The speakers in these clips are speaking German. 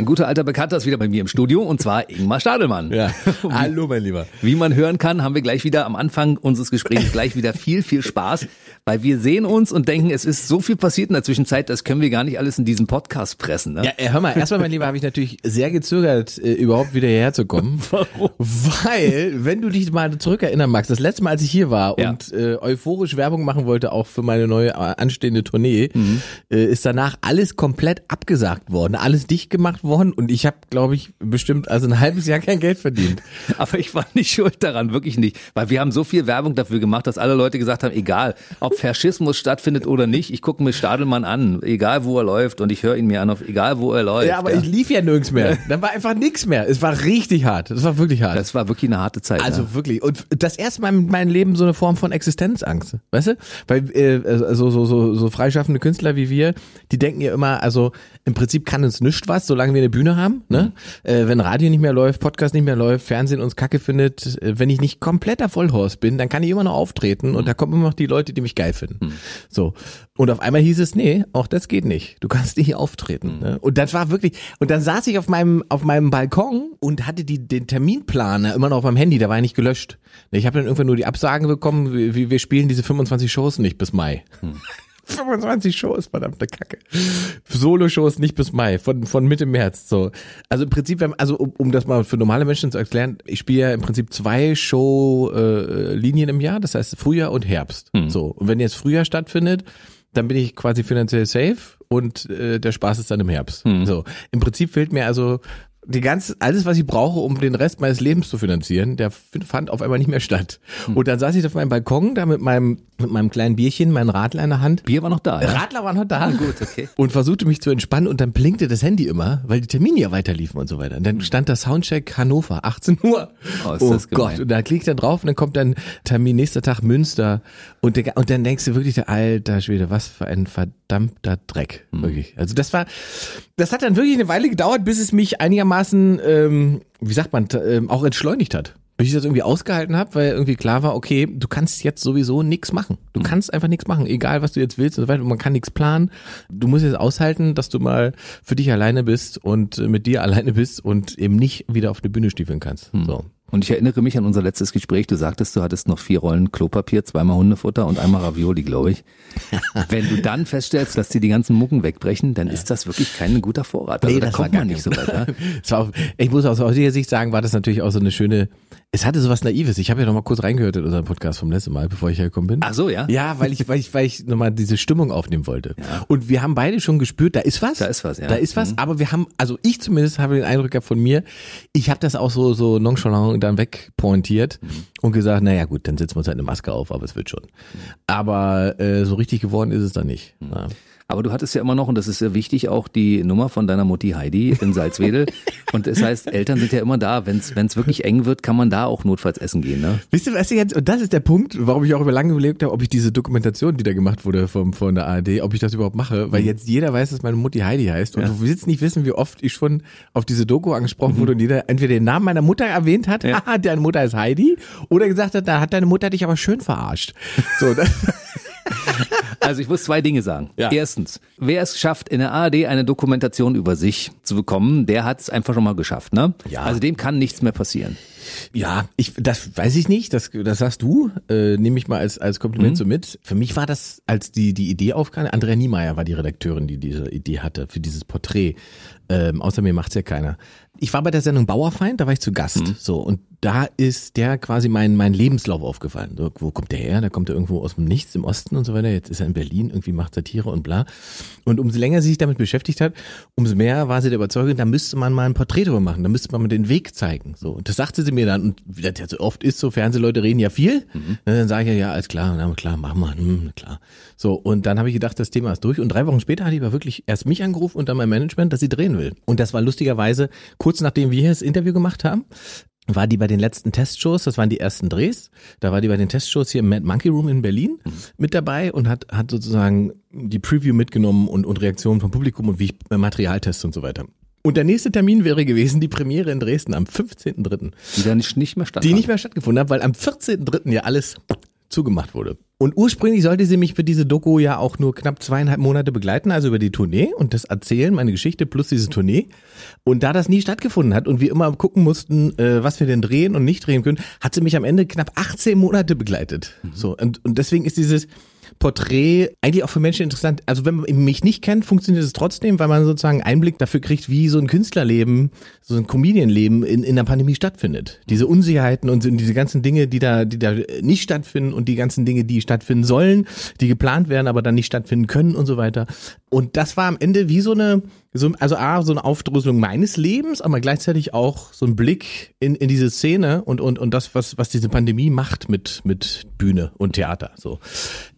Ein guter alter Bekannter ist wieder bei mir im Studio und zwar Ingmar Stadelmann. Ja. Hallo, mein Lieber. Wie man hören kann, haben wir gleich wieder am Anfang unseres Gesprächs gleich wieder viel, viel Spaß, weil wir sehen uns und denken, es ist so viel passiert in der Zwischenzeit, das können wir gar nicht alles in diesen Podcast pressen. Ne? Ja, äh, hör mal, erstmal, mein Lieber, habe ich natürlich sehr gezögert, äh, überhaupt wieder hierher zu kommen. Warum? Weil, wenn du dich mal zurückerinnern magst, das letzte Mal, als ich hier war Ja. und äh, euphorisch Werbung machen wollte, auch für meine neue äh, anstehende Tournee, äh, ist danach alles komplett abgesagt worden, alles dicht gemacht worden und ich habe, glaube ich, bestimmt also ein halbes Jahr kein Geld verdient. Aber ich war nicht schuld daran, wirklich nicht. Weil wir haben so viel Werbung dafür gemacht, dass alle Leute gesagt haben, egal, ob Faschismus stattfindet oder nicht, ich gucke mir Stadelmann an, egal wo er läuft und ich höre ihn mir an, auf egal wo er läuft. Ja, aber ich lief ja nirgends mehr. Dann war einfach nichts mehr. Es war richtig hart. Das war wirklich hart. das war wirklich eine harte Zeit. Also ja. wirklich. Und das erste Mal in meinem Leben so eine Form von Existenzangst. Weißt du? Weil äh, so, so, so, so freischaffende Künstler wie wir, die denken ja immer, also im Prinzip kann uns nichts was, solange wir eine Bühne haben. Ne? Äh, wenn Radio nicht mehr läuft, Podcast nicht mehr läuft, Fernsehen uns kacke findet, äh, wenn ich nicht kompletter Vollhorst bin, dann kann ich immer noch auftreten und da kommen immer noch die Leute, die mich geil finden. So. Und auf einmal hieß es, nee, auch das geht nicht. Du kannst nicht auftreten. Ne? Und das war wirklich, und dann saß ich auf meinem, auf meinem Balkon und hatte die, den Terminplaner immer noch auf meinem Handy, der war ja nicht gelöscht. Ich habe dann irgendwann nur die Absagen bekommen, wie wir spielen diese 25 Shows nicht bis Mai. 25 Shows, verdammte Kacke. Solo-Shows nicht bis Mai, von, von Mitte März, so. Also im Prinzip, also um, um das mal für normale Menschen zu erklären, ich spiele ja im Prinzip zwei Show-Linien äh, Linien im Jahr, das heißt Frühjahr und Herbst. So. Und wenn jetzt Frühjahr stattfindet, dann bin ich quasi finanziell safe und äh, der Spaß ist dann im Herbst. So. Im Prinzip fehlt mir also die ganze, alles, was ich brauche, um den Rest meines Lebens zu finanzieren, der fand auf einmal nicht mehr statt. Und dann saß ich auf meinem Balkon, da mit meinem, mit meinem kleinen Bierchen, mein Radler in der Hand. Bier war noch da. Ja? Radler war noch da. gut, okay. Und versuchte mich zu entspannen und dann blinkte das Handy immer, weil die Termine ja weiterliefen und so weiter. Und dann stand da Soundcheck Hannover, 18 Uhr. Oh, ist das gemein. Gott, und da klickt dann drauf und dann kommt dann Termin nächster Tag Münster und, der, und dann denkst du wirklich, alter Schwede, was für ein verdammter Dreck. Hm. Wirklich. Also das war, das hat dann wirklich eine Weile gedauert, bis es mich einigermaßen, ähm, wie sagt man, ähm, auch entschleunigt hat. Bis ich das irgendwie ausgehalten habe, weil irgendwie klar war, okay, du kannst jetzt sowieso nichts machen. Du kannst einfach nichts machen, egal was du jetzt willst und so weiter. Man kann nichts planen. Du musst jetzt aushalten, dass du mal für dich alleine bist und äh, mit dir alleine bist und eben nicht wieder auf eine Bühne stiefeln kannst. So. Und ich erinnere mich an unser letztes Gespräch. Du sagtest, du hattest noch vier Rollen Klopapier, zweimal Hundefutter und einmal Ravioli, glaube ich. Wenn du dann feststellst, dass dir die ganzen Mucken wegbrechen, dann ist das wirklich kein guter Vorrat. Also Nee, da das kommt war man nicht so weit. Ja? Es war, auch- ich muss aus heutiger Sicht sagen, war das natürlich auch so eine schöne, es hatte so was Naives. Ich habe ja noch mal kurz reingehört in unseren Podcast vom letzten Mal, bevor ich hergekommen bin. Ach so, ja? Ja, weil ich, weil ich, weil ich nochmal diese Stimmung aufnehmen wollte. Und wir haben beide schon gespürt, da ist was. Da ist was, ja. Da ist Mhm. was, aber wir haben, also ich zumindest habe den Eindruck gehabt von mir, ich habe das auch so, so nonchalant dann wegpointiert Mhm. und gesagt, naja gut, dann setzen wir uns halt eine Maske auf, aber es wird schon. Aber äh, so richtig geworden ist es dann nicht. Mhm. Ja. Aber du hattest ja immer noch, und das ist sehr wichtig, auch die Nummer von deiner Mutti Heidi in Salzwedel. und das heißt, Eltern sind ja immer da. Wenn es wirklich eng wird, kann man da auch notfalls essen gehen. Ne? Wisst ihr, was ich jetzt, und das ist der Punkt, warum ich auch über lange überlegt habe, ob ich diese Dokumentation, die da gemacht wurde vom, von der ARD, ob ich das überhaupt mache, weil jetzt jeder weiß, dass meine Mutti Heidi heißt und du willst nicht wissen, wie oft ich schon auf diese Doku angesprochen wurde und jeder entweder den Namen meiner Mutter erwähnt hat, Ja. haha, deine Mutter ist Heidi, oder gesagt hat, da hat deine Mutter dich aber schön verarscht. So, das, Also ich muss zwei Dinge sagen. Ja. Erstens, wer es schafft, in der ARD eine Dokumentation über sich zu bekommen, der hat es einfach schon mal geschafft. Ne? Ja. Also dem kann nichts mehr passieren. Ja, ich, das weiß ich nicht, das, das sagst du, äh, nehme ich mal als, als Kompliment Mhm. so mit. Für mich war das, als die, die Idee aufkam, Andrea Niemeyer war die Redakteurin, die diese Idee hatte für dieses Porträt. Ähm, außer mir macht's ja keiner. Ich war bei der Sendung Bauerfeind, da war ich zu Gast. Mhm. So, und da ist der quasi mein, mein Lebenslauf aufgefallen. So, wo kommt der her? Da kommt er irgendwo aus dem Nichts im Osten und so weiter. Jetzt ist er in Berlin, irgendwie macht Satire und bla. Und umso länger sie sich damit beschäftigt hat, umso mehr war sie der Überzeugung, da müsste man mal ein Porträt drüber machen, da müsste man mal den Weg zeigen. So, und das sagte sie mir dann. Und wie das ja so oft ist, so Fernsehleute reden ja viel. Und dann sage ich ja, ja, alles klar, na klar, machen wir, hm, klar. So, und dann habe ich gedacht, das Thema ist durch. Und drei Wochen später hat die aber wirklich erst mich angerufen und dann mein Management, dass sie drehen will. Und das war lustigerweise kurz nachdem wir hier das Interview gemacht haben war die bei den letzten Testshows, das waren die ersten Drehs, da war die bei den Testshows hier im Mad Monkey Room in Berlin mit dabei und hat, hat sozusagen die Preview mitgenommen und, und Reaktionen vom Publikum und wie ich Material teste und so weiter. Und der nächste Termin wäre gewesen die Premiere in Dresden am 15.3., Die da nicht, nicht mehr stattfand. die nicht mehr stattgefunden hat, weil am 14.3. ja alles zugemacht wurde. Und ursprünglich sollte sie mich für diese Doku ja auch nur knapp zweieinhalb Monate begleiten, also über die Tournee und das Erzählen, meine Geschichte plus diese Tournee. Und da das nie stattgefunden hat und wir immer gucken mussten, äh, was wir denn drehen und nicht drehen können, hat sie mich am Ende knapp 18 Monate begleitet. So und, und deswegen ist dieses Porträt eigentlich auch für Menschen interessant. Also wenn man mich nicht kennt, funktioniert es trotzdem, weil man sozusagen Einblick dafür kriegt, wie so ein Künstlerleben, so ein Comedianleben in, in der Pandemie stattfindet. Diese Unsicherheiten und diese ganzen Dinge, die da, die da nicht stattfinden und die ganzen Dinge, die stattfinden sollen, die geplant werden, aber dann nicht stattfinden können und so weiter. Und das war am Ende wie so eine, so, also A, so eine Aufdröselung meines Lebens, aber gleichzeitig auch so ein Blick in, in diese Szene und, und, und das, was, was diese Pandemie macht mit, mit Bühne und Theater. So.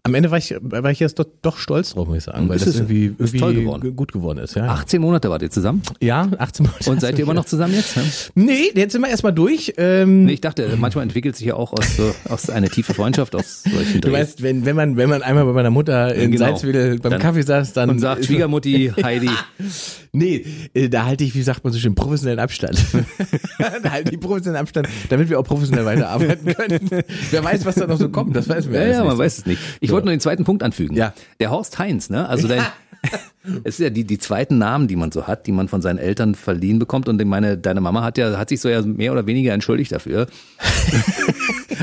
Am Ende war ich, war ich jetzt doch, doch stolz drauf, muss ich sagen, weil Ist das irgendwie, irgendwie toll geworden. gut geworden ist. Ja, 18 Monate wart ihr zusammen ja 18 Monate. und seid ihr immer noch zusammen jetzt? ne? Nee, jetzt sind wir erstmal durch. Ähm, Nee, ich dachte, manchmal entwickelt sich ja auch aus, so, aus einer tiefe Freundschaft aus solchen Du Drehs. weißt, wenn, wenn man, wenn man einmal bei meiner Mutter in Genau. Salzwedel beim Dann- Kaffee saß, dann und sagt Schwiegermutti Heidi, Nee, äh, da halte ich, wie sagt man so schön, professionellen Abstand. da halte ich professionellen Abstand, damit wir auch professionell weiterarbeiten können. Wer weiß, was da noch so kommt, das weiß man Ja, ja, man nicht. weiß es nicht. Ich wollte nur den zweiten Punkt anfügen. Ja. Der Horst Heinz, ne? Also dein, es ist ja die, die zweiten Namen, die man so hat, die man von seinen Eltern verliehen bekommt. Und meine, deine Mama hat ja, hat sich so ja mehr oder weniger entschuldigt dafür.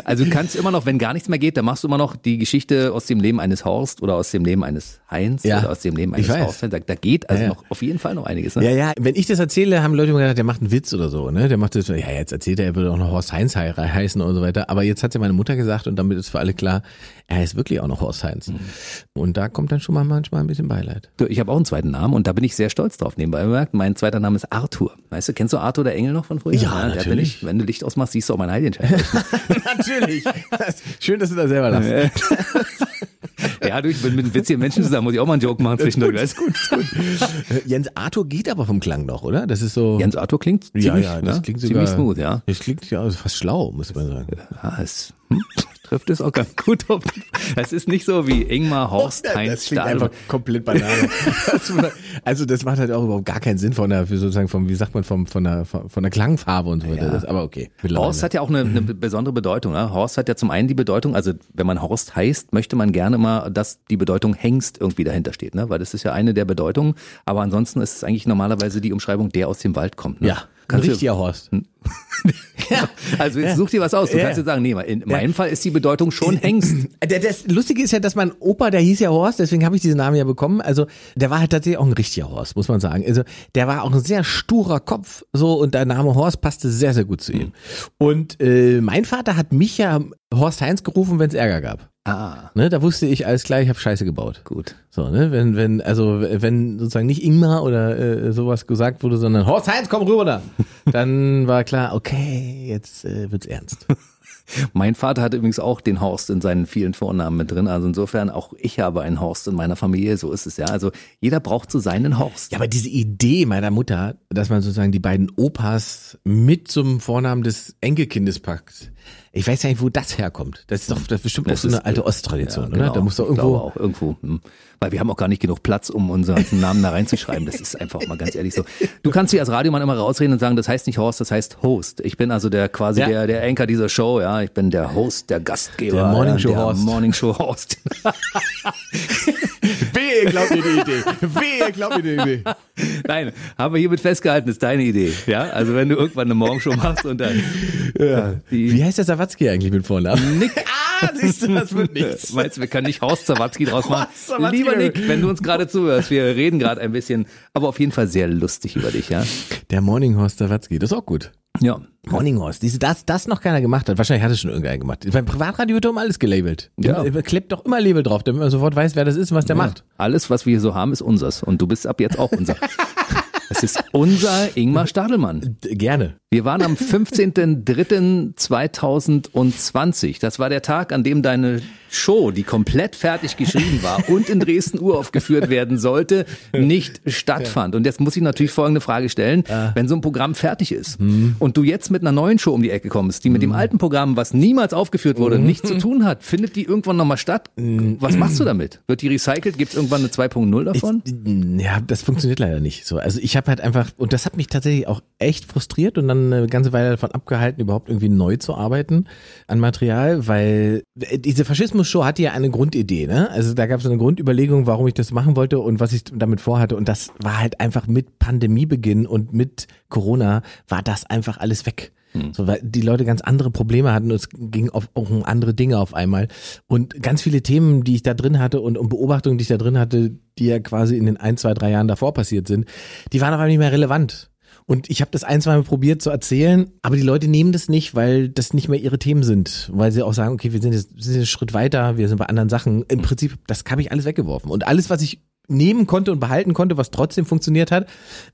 Also du kannst immer noch, wenn gar nichts mehr geht, dann machst du immer noch die Geschichte aus dem Leben eines Horst oder aus dem Leben eines Heinz Ja. oder aus dem Leben eines. Horst. Da, da geht also Ja, ja. noch auf jeden Fall noch einiges. Ne? Ja, ja, wenn ich das erzähle, haben Leute immer gedacht, der macht einen Witz oder so, ne? Der macht das, so, ja, jetzt erzählt er, er würde auch noch Horst Heinz hei- heißen und so weiter. Aber jetzt hat ja meine Mutter gesagt und damit ist für alle klar, er heißt wirklich auch noch Horst Heinz. Mhm. Und da kommt dann schon mal manchmal ein bisschen Beileid. Ich habe auch einen zweiten Namen und da bin ich sehr stolz drauf. Nebenbei bemerkt, mein zweiter Name ist Arthur. Weißt du, kennst du Arthur der Engel noch von früher? Ja, wenn, natürlich. ich, wenn du Licht ausmachst, siehst du auch mein Heiligenschein. Natürlich. Schön, dass du da selber lachst. ja, du, ich bin mit witzigen Menschen zusammen, muss ich auch mal einen Joke machen zwischendurch. weißt du? Äh, Jens Arthur geht aber vom Klang noch, oder? Das ist so. Jens Arthur klingt ziemlich, ja, ja, das ne? klingt sogar, ziemlich smooth, ja. Das klingt ja fast schlau, muss man sagen. ja es hm, trifft es auch ganz gut auf. Es ist nicht so wie Ingmar Horst das Heinz klingt Stadelmann. einfach komplett Banane. also das macht halt auch überhaupt gar keinen Sinn von der, sozusagen vom, wie sagt man, vom, von der, von der Klangfarbe und so weiter. Das, aber okay. Horst hat ja auch eine, eine besondere Bedeutung. Ne? Horst hat ja zum einen die Bedeutung, also wenn man Horst heißt, möchte man gerne mal, dass die Bedeutung Hengst irgendwie dahinter steht, ne? weil das ist ja eine der Bedeutungen. Aber ansonsten ist es eigentlich normalerweise die Umschreibung, der aus dem Wald kommt. Ne? ja, ein Kannst du- richtiger Horst. Also jetzt such dir was aus. Du Ja. kannst jetzt sagen, nee, in meinem Fall ist die Bedeutung schon Hengst. Das Lustige ist ja, dass mein Opa, der hieß ja Horst, deswegen habe ich diesen Namen ja bekommen. Also der war halt tatsächlich auch ein richtiger Horst, muss man sagen. Also der war auch ein sehr sturer Kopf, so und der Name Horst passte sehr, sehr gut zu ihm. Und äh, mein Vater hat mich ja Horst Heinz gerufen, wenn es Ärger gab. Ah, Ne, da wusste ich alles klar, ich habe Scheiße gebaut. gut. So, ne, wenn, wenn, also wenn sozusagen nicht Ingmar oder äh, sowas gesagt wurde, sondern Horst Heinz, komm rüber da, dann war klar, okay, jetzt äh, wird's ernst. Mein Vater hat übrigens auch den Horst in seinen vielen Vornamen mit drin. Also insofern auch ich habe einen Horst in meiner Familie. So ist es ja. Also jeder braucht so seinen Horst. Ja, aber diese Idee meiner Mutter, dass man sozusagen die beiden Opas mit zum Vornamen des Enkelkindes packt, ich weiß ja nicht, wo das herkommt. Das ist doch das ist bestimmt auch Das so eine alte Osttradition, Ja, oder? genau. Da muss doch irgendwo. auch irgendwo. Hm. Weil wir haben auch gar nicht genug Platz, um unseren Namen da reinzuschreiben. Das ist einfach mal ganz ehrlich so. Du kannst dich als Radiomann immer rausreden und sagen, das heißt nicht Horst, das heißt Host. Ich bin also der quasi Ja. der, der Anchor dieser Show, ja. Ich bin der Host, der Gastgeber. Der Morning Show der Horst. Morning Show Horst. Wehe, glaubt mir die Idee. Wehe, glaubt mir die Idee. Nein, haben wir hiermit festgehalten, ist deine Idee. Ja, also wenn du irgendwann eine Morgenshow machst und dann ja. Wie heißt der Sawatzki eigentlich mit Vornamen? Nick Ah, siehst du, das wird nichts. Meinst du, wir können nicht Horst Zawatzki draus machen? Horst Sawatzki. Lieber Nick, wenn du uns gerade zuhörst, wir reden gerade ein bisschen, aber auf jeden Fall sehr lustig über dich, ja? Der Morning Horst Sawatzki, das ist auch gut. Ja. Morning Horst, diese, das, das noch keiner gemacht hat. Wahrscheinlich hat es schon irgendeiner gemacht. Beim Privatradio wird doch immer alles gelabelt. Ja. Ja. Klebt doch immer Label drauf, damit man sofort weiß, wer das ist und was der macht. Alles, was wir hier so haben, ist unsers. Und du bist ab jetzt auch unser. Es ist unser Ingmar Stadelmann. Gerne. Wir waren am 15.03.2020. Das war der Tag, an dem deine Show, die komplett fertig geschrieben war und in Dresden uraufgeführt werden sollte, nicht stattfand. Und jetzt muss ich natürlich folgende Frage stellen. Wenn so ein Programm fertig ist und du jetzt mit einer neuen Show um die Ecke kommst, die mit dem alten Programm, was niemals aufgeführt wurde, nichts zu tun hat, findet die irgendwann nochmal statt? Was machst du damit? Wird die recycelt? Gibt es irgendwann eine 2.0 davon? Ich, ja, das funktioniert leider nicht so. Also ich habe halt einfach, und das hat mich tatsächlich auch echt frustriert und dann schon eine ganze Weile davon abgehalten, überhaupt irgendwie neu zu arbeiten an Material, weil diese Faschismus-Show hatte ja eine Grundidee, ne? Also da gab es eine Grundüberlegung, warum ich das machen wollte und was ich damit vorhatte. Und das war halt einfach mit Pandemiebeginn und mit Corona war das einfach alles weg. Hm. So, weil die Leute ganz andere Probleme hatten und es ging auf, auch um andere Dinge auf einmal. Und ganz viele Themen, die ich da drin hatte und, und Beobachtungen, die ich da drin hatte, die ja quasi in den ein, zwei, drei Jahren davor passiert sind, die waren aber nicht mehr relevant. Und ich habe das ein, zwei Mal probiert zu erzählen, aber die Leute nehmen das nicht, weil das nicht mehr ihre Themen sind. Weil sie auch sagen, okay, wir sind jetzt, wir sind einen Schritt weiter, wir sind bei anderen Sachen. Im Prinzip, das habe ich alles weggeworfen. Und alles, was ich nehmen konnte und behalten konnte, was trotzdem funktioniert hat,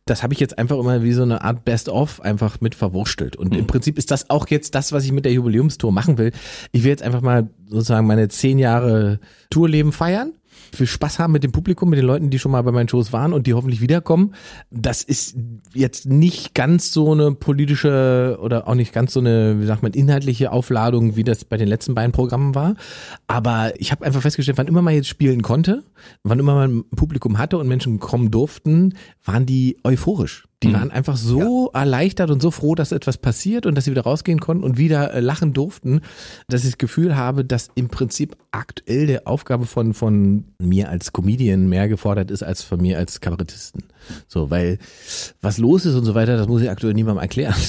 das habe ich jetzt einfach immer wie so eine Art Best-of einfach mit verwurstelt. Und mhm. im Prinzip ist das auch jetzt das, was ich mit der Jubiläumstour machen will. Ich will jetzt einfach mal sozusagen meine zehn Jahre Tourleben feiern viel Spaß haben mit dem Publikum, mit den Leuten, die schon mal bei meinen Shows waren und die hoffentlich wiederkommen. Das ist jetzt nicht ganz so eine politische oder auch nicht ganz so eine, wie sagt man, inhaltliche Aufladung, wie das bei den letzten beiden Programmen war. Aber ich habe einfach festgestellt, wann immer man jetzt spielen konnte, wann immer man Publikum hatte und Menschen kommen durften, waren die euphorisch. Die mhm. waren einfach so ja. erleichtert und so froh, dass etwas passiert und dass sie wieder rausgehen konnten und wieder äh, lachen durften, dass ich das Gefühl habe, dass im Prinzip aktuell der Aufgabe von, von mir als Comedian mehr gefordert ist als von mir als Kabarettisten. So, weil was los ist und so weiter, das muss ich aktuell niemandem erklären.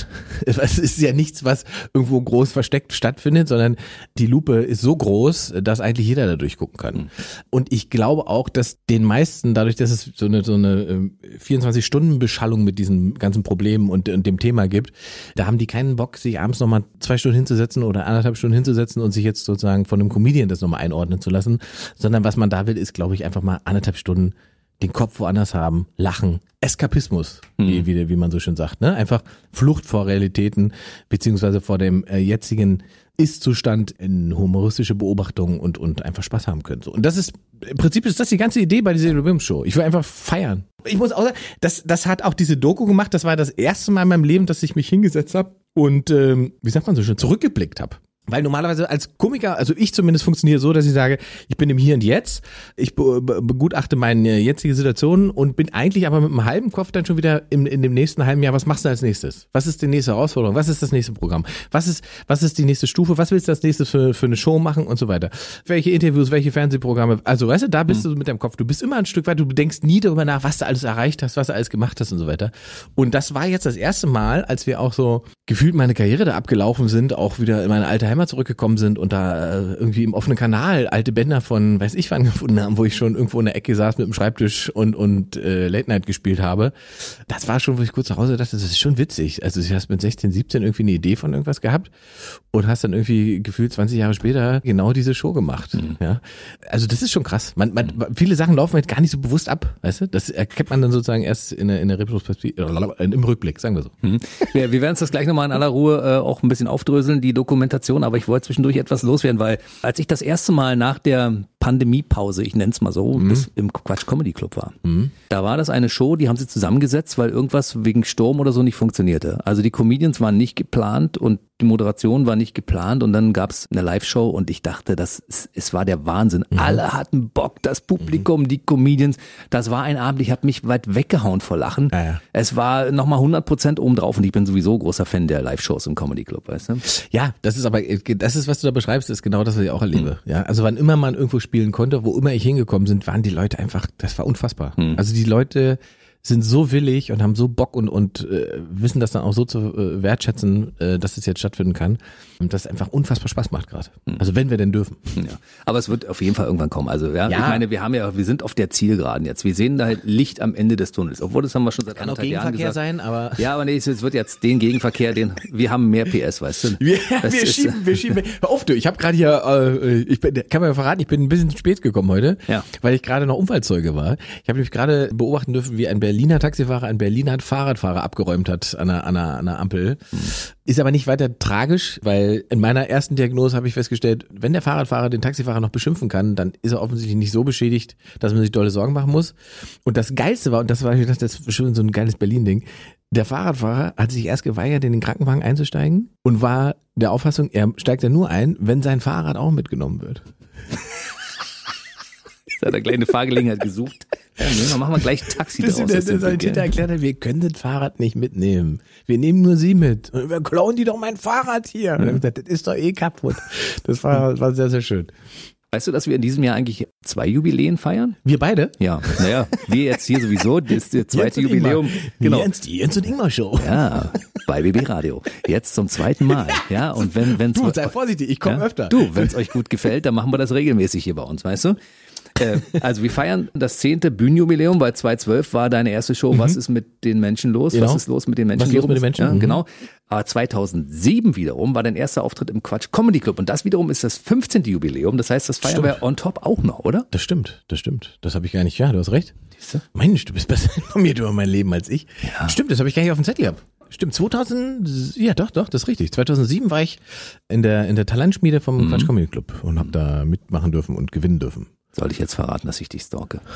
Es ist ja nichts, was irgendwo groß versteckt stattfindet, sondern die Lupe ist so groß, dass eigentlich jeder da durchgucken kann. Mhm. Und ich glaube auch, dass den meisten, dadurch, dass es so eine, so eine 24-Stunden-Beschallung ähm, mit diesen ganzen Problemen und, und dem Thema gibt, da haben die keinen Bock, sich abends nochmal zwei Stunden hinzusetzen oder anderthalb Stunden hinzusetzen und sich jetzt sozusagen von einem Comedian das nochmal einordnen zu lassen, sondern was man da will, ist, glaube ich, einfach mal anderthalb Stunden den Kopf woanders haben, lachen, Eskapismus, mhm. wie, wie, wie man so schön sagt, ne? Einfach Flucht vor Realitäten, beziehungsweise vor dem äh, jetzigen Ist-Zustand in humoristische Beobachtungen und, und einfach Spaß haben können. So. Und das ist, im Prinzip ist das die ganze Idee bei dieser Jubiläumsshow. Ich will einfach feiern. Ich muss auch sagen, das, das hat auch diese Doku gemacht, das war das erste Mal in meinem Leben, dass ich mich hingesetzt habe und, ähm, wie sagt man so schön, zurückgeblickt habe. Weil normalerweise als Komiker, also ich zumindest funktioniere so, dass ich sage, ich bin im Hier und Jetzt, ich begutachte meine jetzige Situation und bin eigentlich aber mit einem halben Kopf dann schon wieder im, in dem nächsten halben Jahr, was machst du als nächstes? Was ist die nächste Herausforderung? Was ist das nächste Programm? Was ist, was ist die nächste Stufe? Was willst du als nächstes für, für eine Show machen und so weiter? Welche Interviews, welche Fernsehprogramme? Also weißt du, da bist mhm. du mit deinem Kopf. Du bist immer ein Stück weit, du denkst nie darüber nach, was du alles erreicht hast, was du alles gemacht hast und so weiter. Und das war jetzt das erste Mal, als wir auch so gefühlt meine Karriere da abgelaufen sind, auch wieder in meine alte Heimat zurückgekommen sind und da äh, irgendwie im offenen Kanal alte Bänder von weiß ich wann gefunden haben, wo ich schon irgendwo in der Ecke saß mit dem Schreibtisch und und äh, Late Night gespielt habe. Das war schon, wo ich kurz zu Hause dachte, das ist schon witzig. Also du hast mit 16, 17 irgendwie eine Idee von irgendwas gehabt und hast dann irgendwie gefühlt 20 Jahre später genau diese Show gemacht. Mhm. Ja, also das ist schon krass. Man, man, viele Sachen laufen halt gar nicht so bewusst ab, weißt du? Das erkennt man dann sozusagen erst in der, in der Retrospektive, äh, im Rückblick, sagen wir so. Mhm. Wir, wir werden es das gleich nochmal in aller Ruhe äh, auch ein bisschen aufdröseln, die Dokumentation, aber ich wollte zwischendurch etwas loswerden, weil als ich das erste Mal nach der Pandemiepause, ich nenne es mal so, mhm. das im Quatsch Comedy Club war. Mhm. Da war das eine Show, die haben sie zusammengesetzt, weil irgendwas wegen Sturm oder so nicht funktionierte. Also die Comedians waren nicht geplant und die Moderation war nicht geplant und dann gab's eine Live-Show und ich dachte, das ist, es war der Wahnsinn. Mhm. Alle hatten Bock, das Publikum, mhm. die Comedians. Das war ein Abend, ich habe mich weit weggehauen vor Lachen. Ja, ja. Es war nochmal 100 Prozent oben drauf und ich bin sowieso großer Fan der Live-Shows im Comedy Club, weißt du? Ja, das ist aber, das ist, was du da beschreibst, ist genau das, was ich auch erlebe. Mhm. Ja, also wann immer man irgendwo spielen konnte, wo immer ich hingekommen sind, waren die Leute einfach, das war unfassbar. Mhm. Also die Leute, sind so willig und haben so Bock und, und äh, wissen das dann auch so zu äh, wertschätzen, äh, dass es jetzt stattfinden kann. Und das einfach unfassbar Spaß macht gerade. Mhm. Also wenn wir denn dürfen. Ja. Aber es wird auf jeden Fall irgendwann kommen. Also ja, ja. ich meine, wir haben ja, wir sind auf der Zielgeraden jetzt. Wir sehen da halt Licht am Ende des Tunnels. Obwohl das haben wir schon seit Kann auch Gegenverkehr sein, aber ja, aber nee, es wird jetzt den Gegenverkehr, den wir haben mehr PS, weißt du. Wir, wir schieben, wir schieben. Hör auf, du. Ich habe gerade hier, äh, ich bin, kann man ja verraten, ich bin ein bisschen spät gekommen heute, ja. weil ich gerade noch Unfallzeuge war. Ich habe nämlich gerade beobachten dürfen, wie ein Berliner Taxifahrer in Berlin hat Fahrradfahrer abgeräumt hat an einer, an einer, an einer Ampel. Mhm. Ist aber nicht weiter tragisch, weil in meiner ersten Diagnose habe ich festgestellt, wenn der Fahrradfahrer den Taxifahrer noch beschimpfen kann, dann ist er offensichtlich nicht so beschädigt, dass man sich dolle Sorgen machen muss. Und das Geilste war, und das war, ich dachte, das ist schon so ein geiles Berlin-Ding, der Fahrradfahrer hat sich erst geweigert, in den Krankenwagen einzusteigen und war der Auffassung, er steigt ja nur ein, wenn sein Fahrrad auch mitgenommen wird. Hat eine kleine Fahrgelegenheit gesucht. nehmen wir, machen wir gleich Taxi Bis draus. der, der Sanitäter erklärt hat, wir können das Fahrrad nicht mitnehmen. Wir nehmen nur sie mit. Und wir klauen die doch mein Fahrrad hier. Und er hat gesagt, das ist doch eh kaputt. Das war, war sehr, sehr schön. Weißt du, dass wir in diesem Jahr eigentlich zwei Jubiläen feiern? Wir beide? Ja, naja, wir jetzt hier sowieso, das ist das zweite Jubiläum. Ingmar. Genau. Jens, die Jens und Ingmar Show. Ja, bei BB Radio. Jetzt zum zweiten Mal. Ja, und wenn, wenn's Du, sei vorsichtig, ich komme ja, öfter. Du, wenn es euch gut gefällt, dann machen wir das regelmäßig hier bei uns, weißt du? Äh, also wir feiern das zehnte Bühnenjubiläum, weil 2012 war deine erste Show. Was ist mit den Menschen los? Mhm. Genau. Was ist los mit den Menschen? Was ist los mit den Menschen? Ja, Mhm. genau. Aber 2007 wiederum war dein erster Auftritt im Quatsch Comedy Club und das wiederum ist das 15. Jubiläum. Das heißt, das feiern Stimmt. wir on top auch noch, oder? Das stimmt, das stimmt. Das habe ich gar nicht. Ja, du hast recht. Siehste? Mensch, du bist besser informiert über mein Leben als ich. Stimmt, das habe ich gar nicht auf dem Zettel gehabt. Stimmt, 2000, ja doch, doch, das ist richtig. 2007 war ich in der, in der Talentschmiede vom Mhm. Quatsch Comedy Club und habe da mitmachen dürfen und gewinnen dürfen. Soll ich jetzt verraten, dass ich dich stalke?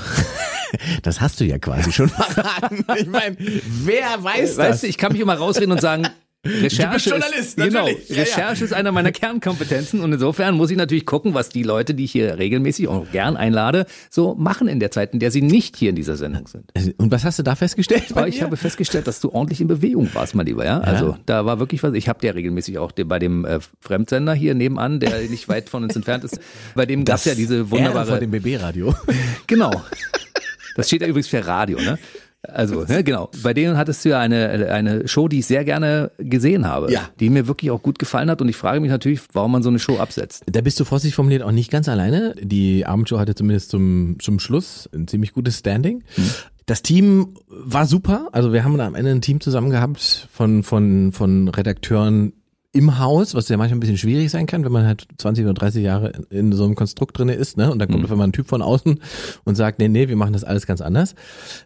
Das hast du ja quasi schon verraten. Ich meine, wer weiß das? Weißt du, ich kann mich immer rausreden und sagen, Recherche, Journalist, ist, genau. Ja, ja. Recherche ist einer meiner Kernkompetenzen und insofern muss ich natürlich gucken, was die Leute, die ich hier regelmäßig auch gern einlade, so machen in der Zeit, in der sie nicht hier in dieser Sendung sind. Und was hast du da festgestellt? Aber ich mir? habe festgestellt, dass du ordentlich in Bewegung warst, mein Lieber. Ja, also da war wirklich was. Ich habe ja regelmäßig auch bei dem äh, Fremdsender hier nebenan, der nicht weit von uns entfernt ist. Bei dem gab es ja diese wunderbare. vor dem BB-Radio. Genau. Das steht ja übrigens für Radio, ne? Also, ne, genau. Bei denen hattest du ja eine, eine Show, die ich sehr gerne gesehen habe. Ja. Die mir wirklich auch gut gefallen hat. Und ich frage mich natürlich, warum man so eine Show absetzt. Da bist du vorsichtig formuliert auch nicht ganz alleine. Die Abendshow hatte zumindest zum, zum Schluss ein ziemlich gutes Standing. Das Team war super. Also wir haben am Ende ein Team zusammen gehabt von, von, von Redakteuren im Haus, was ja manchmal ein bisschen schwierig sein kann, wenn man halt 20 oder 30 Jahre in so einem Konstrukt drinne ist, ne? Und dann kommt auf einmal ein Typ von außen und sagt, nee, nee, wir machen das alles ganz anders.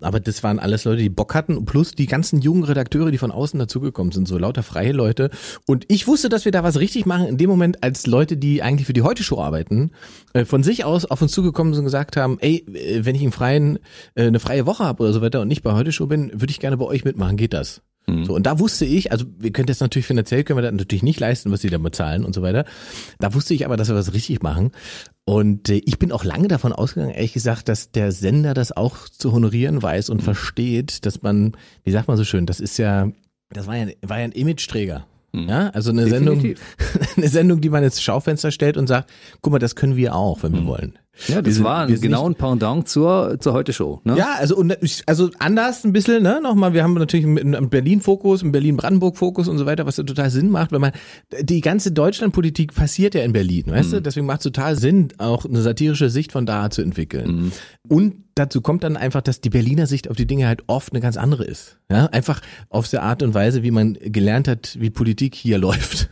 Aber das waren alles Leute, die Bock hatten, plus die ganzen jungen Redakteure, die von außen dazugekommen sind, so lauter freie Leute. Und ich wusste, dass wir da was richtig machen in dem Moment, als Leute, die eigentlich für die Heute-Show arbeiten, äh, von sich aus auf uns zugekommen sind und gesagt haben, ey, äh, wenn ich einen freien, äh, eine freie Woche habe oder so weiter und nicht bei Heute-Show bin, würde ich gerne bei euch mitmachen, geht das? So, und da wusste ich, also wir können das natürlich finanziell, können wir das natürlich nicht leisten, was sie da bezahlen und so weiter. Da wusste ich aber, dass wir was richtig machen. Und äh, ich bin auch lange davon ausgegangen, ehrlich gesagt, dass der Sender das auch zu honorieren weiß und versteht, dass man, wie sagt man so schön, das ist ja, das war ja, war ja ein Image-Träger. Ja, also eine Definitiv. Sendung, eine Sendung, die man ins Schaufenster stellt und sagt, guck mal, das können wir auch, wenn wir wollen. Ja, das sind- war ein genau ein Pendant zur, zur Heute-Show. Ne? ja, also und also anders ein bisschen, ne? Nochmal, wir haben natürlich einen Berlin-Fokus, einen Berlin-Brandenburg-Fokus und so weiter, was total Sinn macht, wenn man die ganze Deutschlandpolitik passiert ja in Berlin, weißt du? Deswegen macht es total Sinn, auch eine satirische Sicht von da zu entwickeln. Und dazu kommt dann einfach, dass die Berliner Sicht auf die Dinge halt oft eine ganz andere ist. Ja, einfach auf der Art und Weise, wie man gelernt hat, wie Politik hier läuft.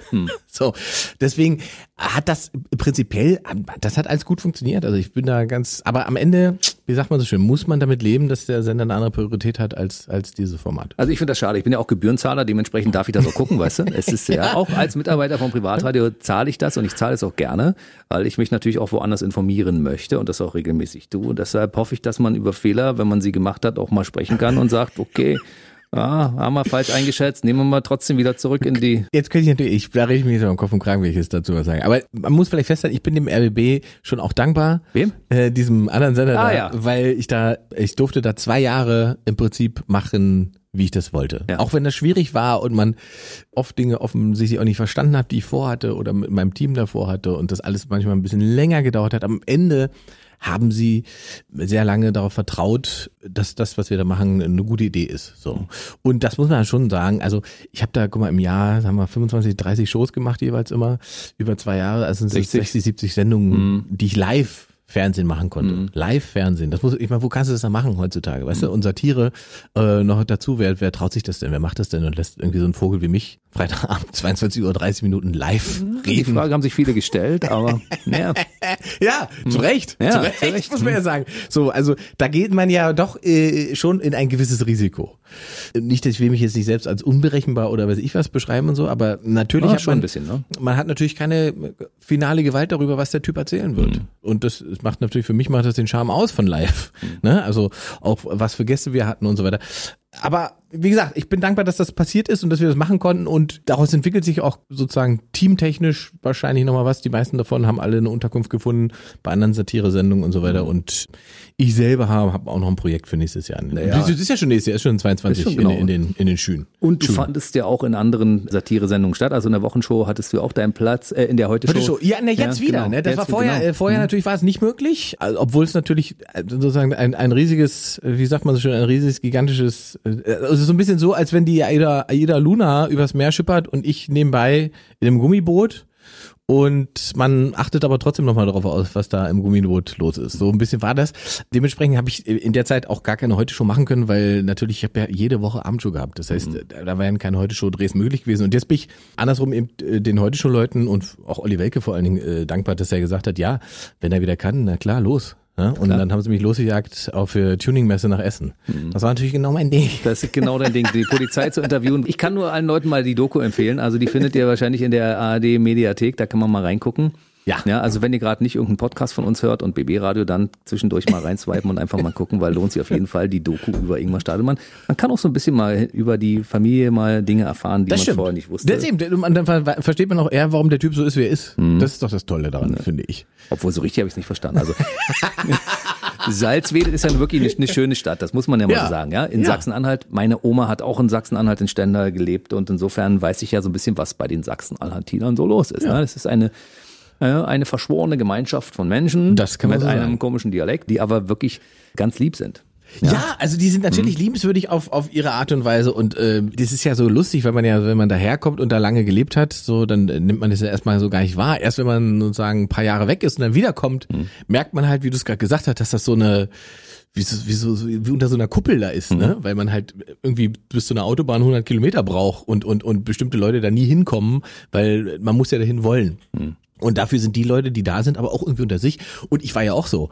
So, deswegen hat das prinzipiell, das hat alles gut funktioniert. Also ich bin da ganz, aber am Ende, wie sagt man so schön, muss man damit leben, dass der Sender eine andere Priorität hat als als dieses Format. Also ich finde das schade. Ich bin ja auch Gebührenzahler, dementsprechend darf ich das auch gucken, weißt du? Es ist ja auch als Mitarbeiter vom Privatradio zahle ich das und ich zahle es auch gerne, weil ich mich natürlich auch woanders informieren möchte und das auch regelmäßig tue. Und deshalb hoffe ich, dass man über Fehler, wenn man sie gemacht hat, auch mal sprechen kann und sagt, okay, ja, haben wir falsch eingeschätzt, nehmen wir mal trotzdem wieder zurück in die. Jetzt könnte ich natürlich, ich, da rede ich mich jetzt am Kopf und Kragen, wenn ich jetzt dazu was sagen. Aber man muss vielleicht festhalten, ich bin dem RBB schon auch dankbar. Wem? Äh, diesem anderen Sender Ah, da, ja. weil ich da, ich durfte da zwei Jahre im Prinzip machen, wie ich das wollte. Ja. Auch wenn das schwierig war und man oft Dinge offensichtlich auch nicht verstanden hat, die ich vorhatte oder mit meinem Team davor hatte und das alles manchmal ein bisschen länger gedauert hat. Am Ende haben sie sehr lange darauf vertraut, dass das, was wir da machen, eine gute Idee ist. So. Und das muss man schon sagen. Also ich habe da, guck mal, im Jahr haben wir 25, 30 Shows gemacht jeweils immer über zwei Jahre. Also sind 60. 60, 70 Sendungen, die ich live Fernsehen machen konnte. Live-Fernsehen. Das muss, ich meine, wo kannst du das dann machen heutzutage? Weißt du, und Satire äh, noch dazu, wer, wer traut sich das denn? Wer macht das denn und lässt irgendwie so einen Vogel wie mich Freitagabend 22 Uhr 30 Minuten live Die reden? Frage haben sich viele gestellt, aber naja. Ja, zu Recht. Ja, zu Recht, zu Recht. muss man ja sagen. So, also da geht man ja doch äh, schon in ein gewisses Risiko. Nicht, dass ich will mich jetzt nicht selbst als unberechenbar oder weiß ich was beschreiben und so, aber natürlich Ja, hat schon man ein bisschen, ne? man hat natürlich keine finale Gewalt darüber, was der Typ erzählen wird. Und das macht natürlich für mich macht das den Charme aus von live. Ne? Also auch was für Gäste wir hatten und so weiter. Aber wie gesagt, ich bin dankbar, dass das passiert ist und dass wir das machen konnten und daraus entwickelt sich auch sozusagen teamtechnisch wahrscheinlich nochmal was. Die meisten davon haben alle eine Unterkunft gefunden bei anderen Satire-Sendungen und so weiter und ich selber habe hab auch noch ein Projekt für nächstes Jahr. Naja. Das ist ja schon nächstes Jahr, ist schon 22 Ist schon genau. in, in, den, in den Schünen. Und du fandest ja auch in anderen Satire-Sendungen statt. Also in der Wochenshow hattest du auch deinen Platz, äh, in der Heute-Show. Heute Show. Ja, ne, jetzt Ja, wieder. genau. Ne? Das Jetzt war vorher, genau. äh, vorher natürlich war es nicht möglich, also, obwohl es natürlich äh, sozusagen ein, ein riesiges, äh, wie sagt man so schön, ein riesiges, gigantisches, also so ein bisschen so, als wenn die Aida, Aida Luna übers Meer schippert und ich nebenbei in einem Gummiboot und man achtet aber trotzdem nochmal darauf aus, was da im Gummiboot los ist. So ein bisschen war das. Dementsprechend habe ich in der Zeit auch gar keine Heute-Show machen können, weil natürlich, ich habe ja jede Woche Abendshow gehabt. Das heißt, da da wären keine Heute-Show-Drehs möglich gewesen. Und jetzt bin ich andersrum eben äh, den Heute-Show-Leuten und auch Olli Welke vor allen Dingen äh, dankbar, dass er gesagt hat, ja, wenn er wieder kann, na klar, los. Ja, und dann haben sie mich losgejagt auf für Tuningmesse nach Essen. Das war natürlich genau mein Ding. Das ist genau dein Ding, die Polizei zu interviewen. Ich kann nur allen Leuten mal die Doku empfehlen. Also die findet ihr wahrscheinlich in der ARD Mediathek, da kann man mal reingucken. Ja. Ja, also wenn ihr gerade nicht irgendeinen Podcast von uns hört und BB Radio, dann zwischendurch mal reinswipen und einfach mal gucken, weil lohnt sich auf jeden Fall die Doku über Ingmar Stadelmann. Man kann auch so ein bisschen mal über die Familie mal Dinge erfahren, die Das man stimmt. vorher nicht wusste. Das eben, dann ver- versteht man auch eher, warum der Typ so ist, wie er ist. Das ist doch das Tolle daran, finde ich. Obwohl so richtig habe ich es nicht verstanden. Also Salzwedel ist ja wirklich eine, eine schöne Stadt, das muss man ja mal Ja. sagen. Ja? In Ja. Sachsen-Anhalt, meine Oma hat auch in Sachsen-Anhalt in Stendal gelebt und insofern weiß ich ja so ein bisschen, was bei den Sachsen-Anhaltinern so los ist. Ne? Das ist eine eine verschworene Gemeinschaft von Menschen Das kann man mit so einem sagen. komischen Dialekt, die aber wirklich ganz lieb sind. Ja, also die sind natürlich liebenswürdig auf, auf ihre Art und Weise und äh, das ist ja so lustig, weil man ja, wenn man daherkommt und da lange gelebt hat, so dann äh, nimmt man das ja erstmal so gar nicht wahr. Erst wenn man sozusagen ein paar Jahre weg ist und dann wiederkommt, merkt man halt, wie du es gerade gesagt hast, dass das so eine wie so, wie so wie unter so einer Kuppel da ist, ne? Weil man halt irgendwie bis zu einer Autobahn 100 Kilometer braucht und und und bestimmte Leute da nie hinkommen, weil man muss ja dahin wollen. Und dafür sind die Leute, die da sind, aber auch irgendwie unter sich. Und ich war ja auch so.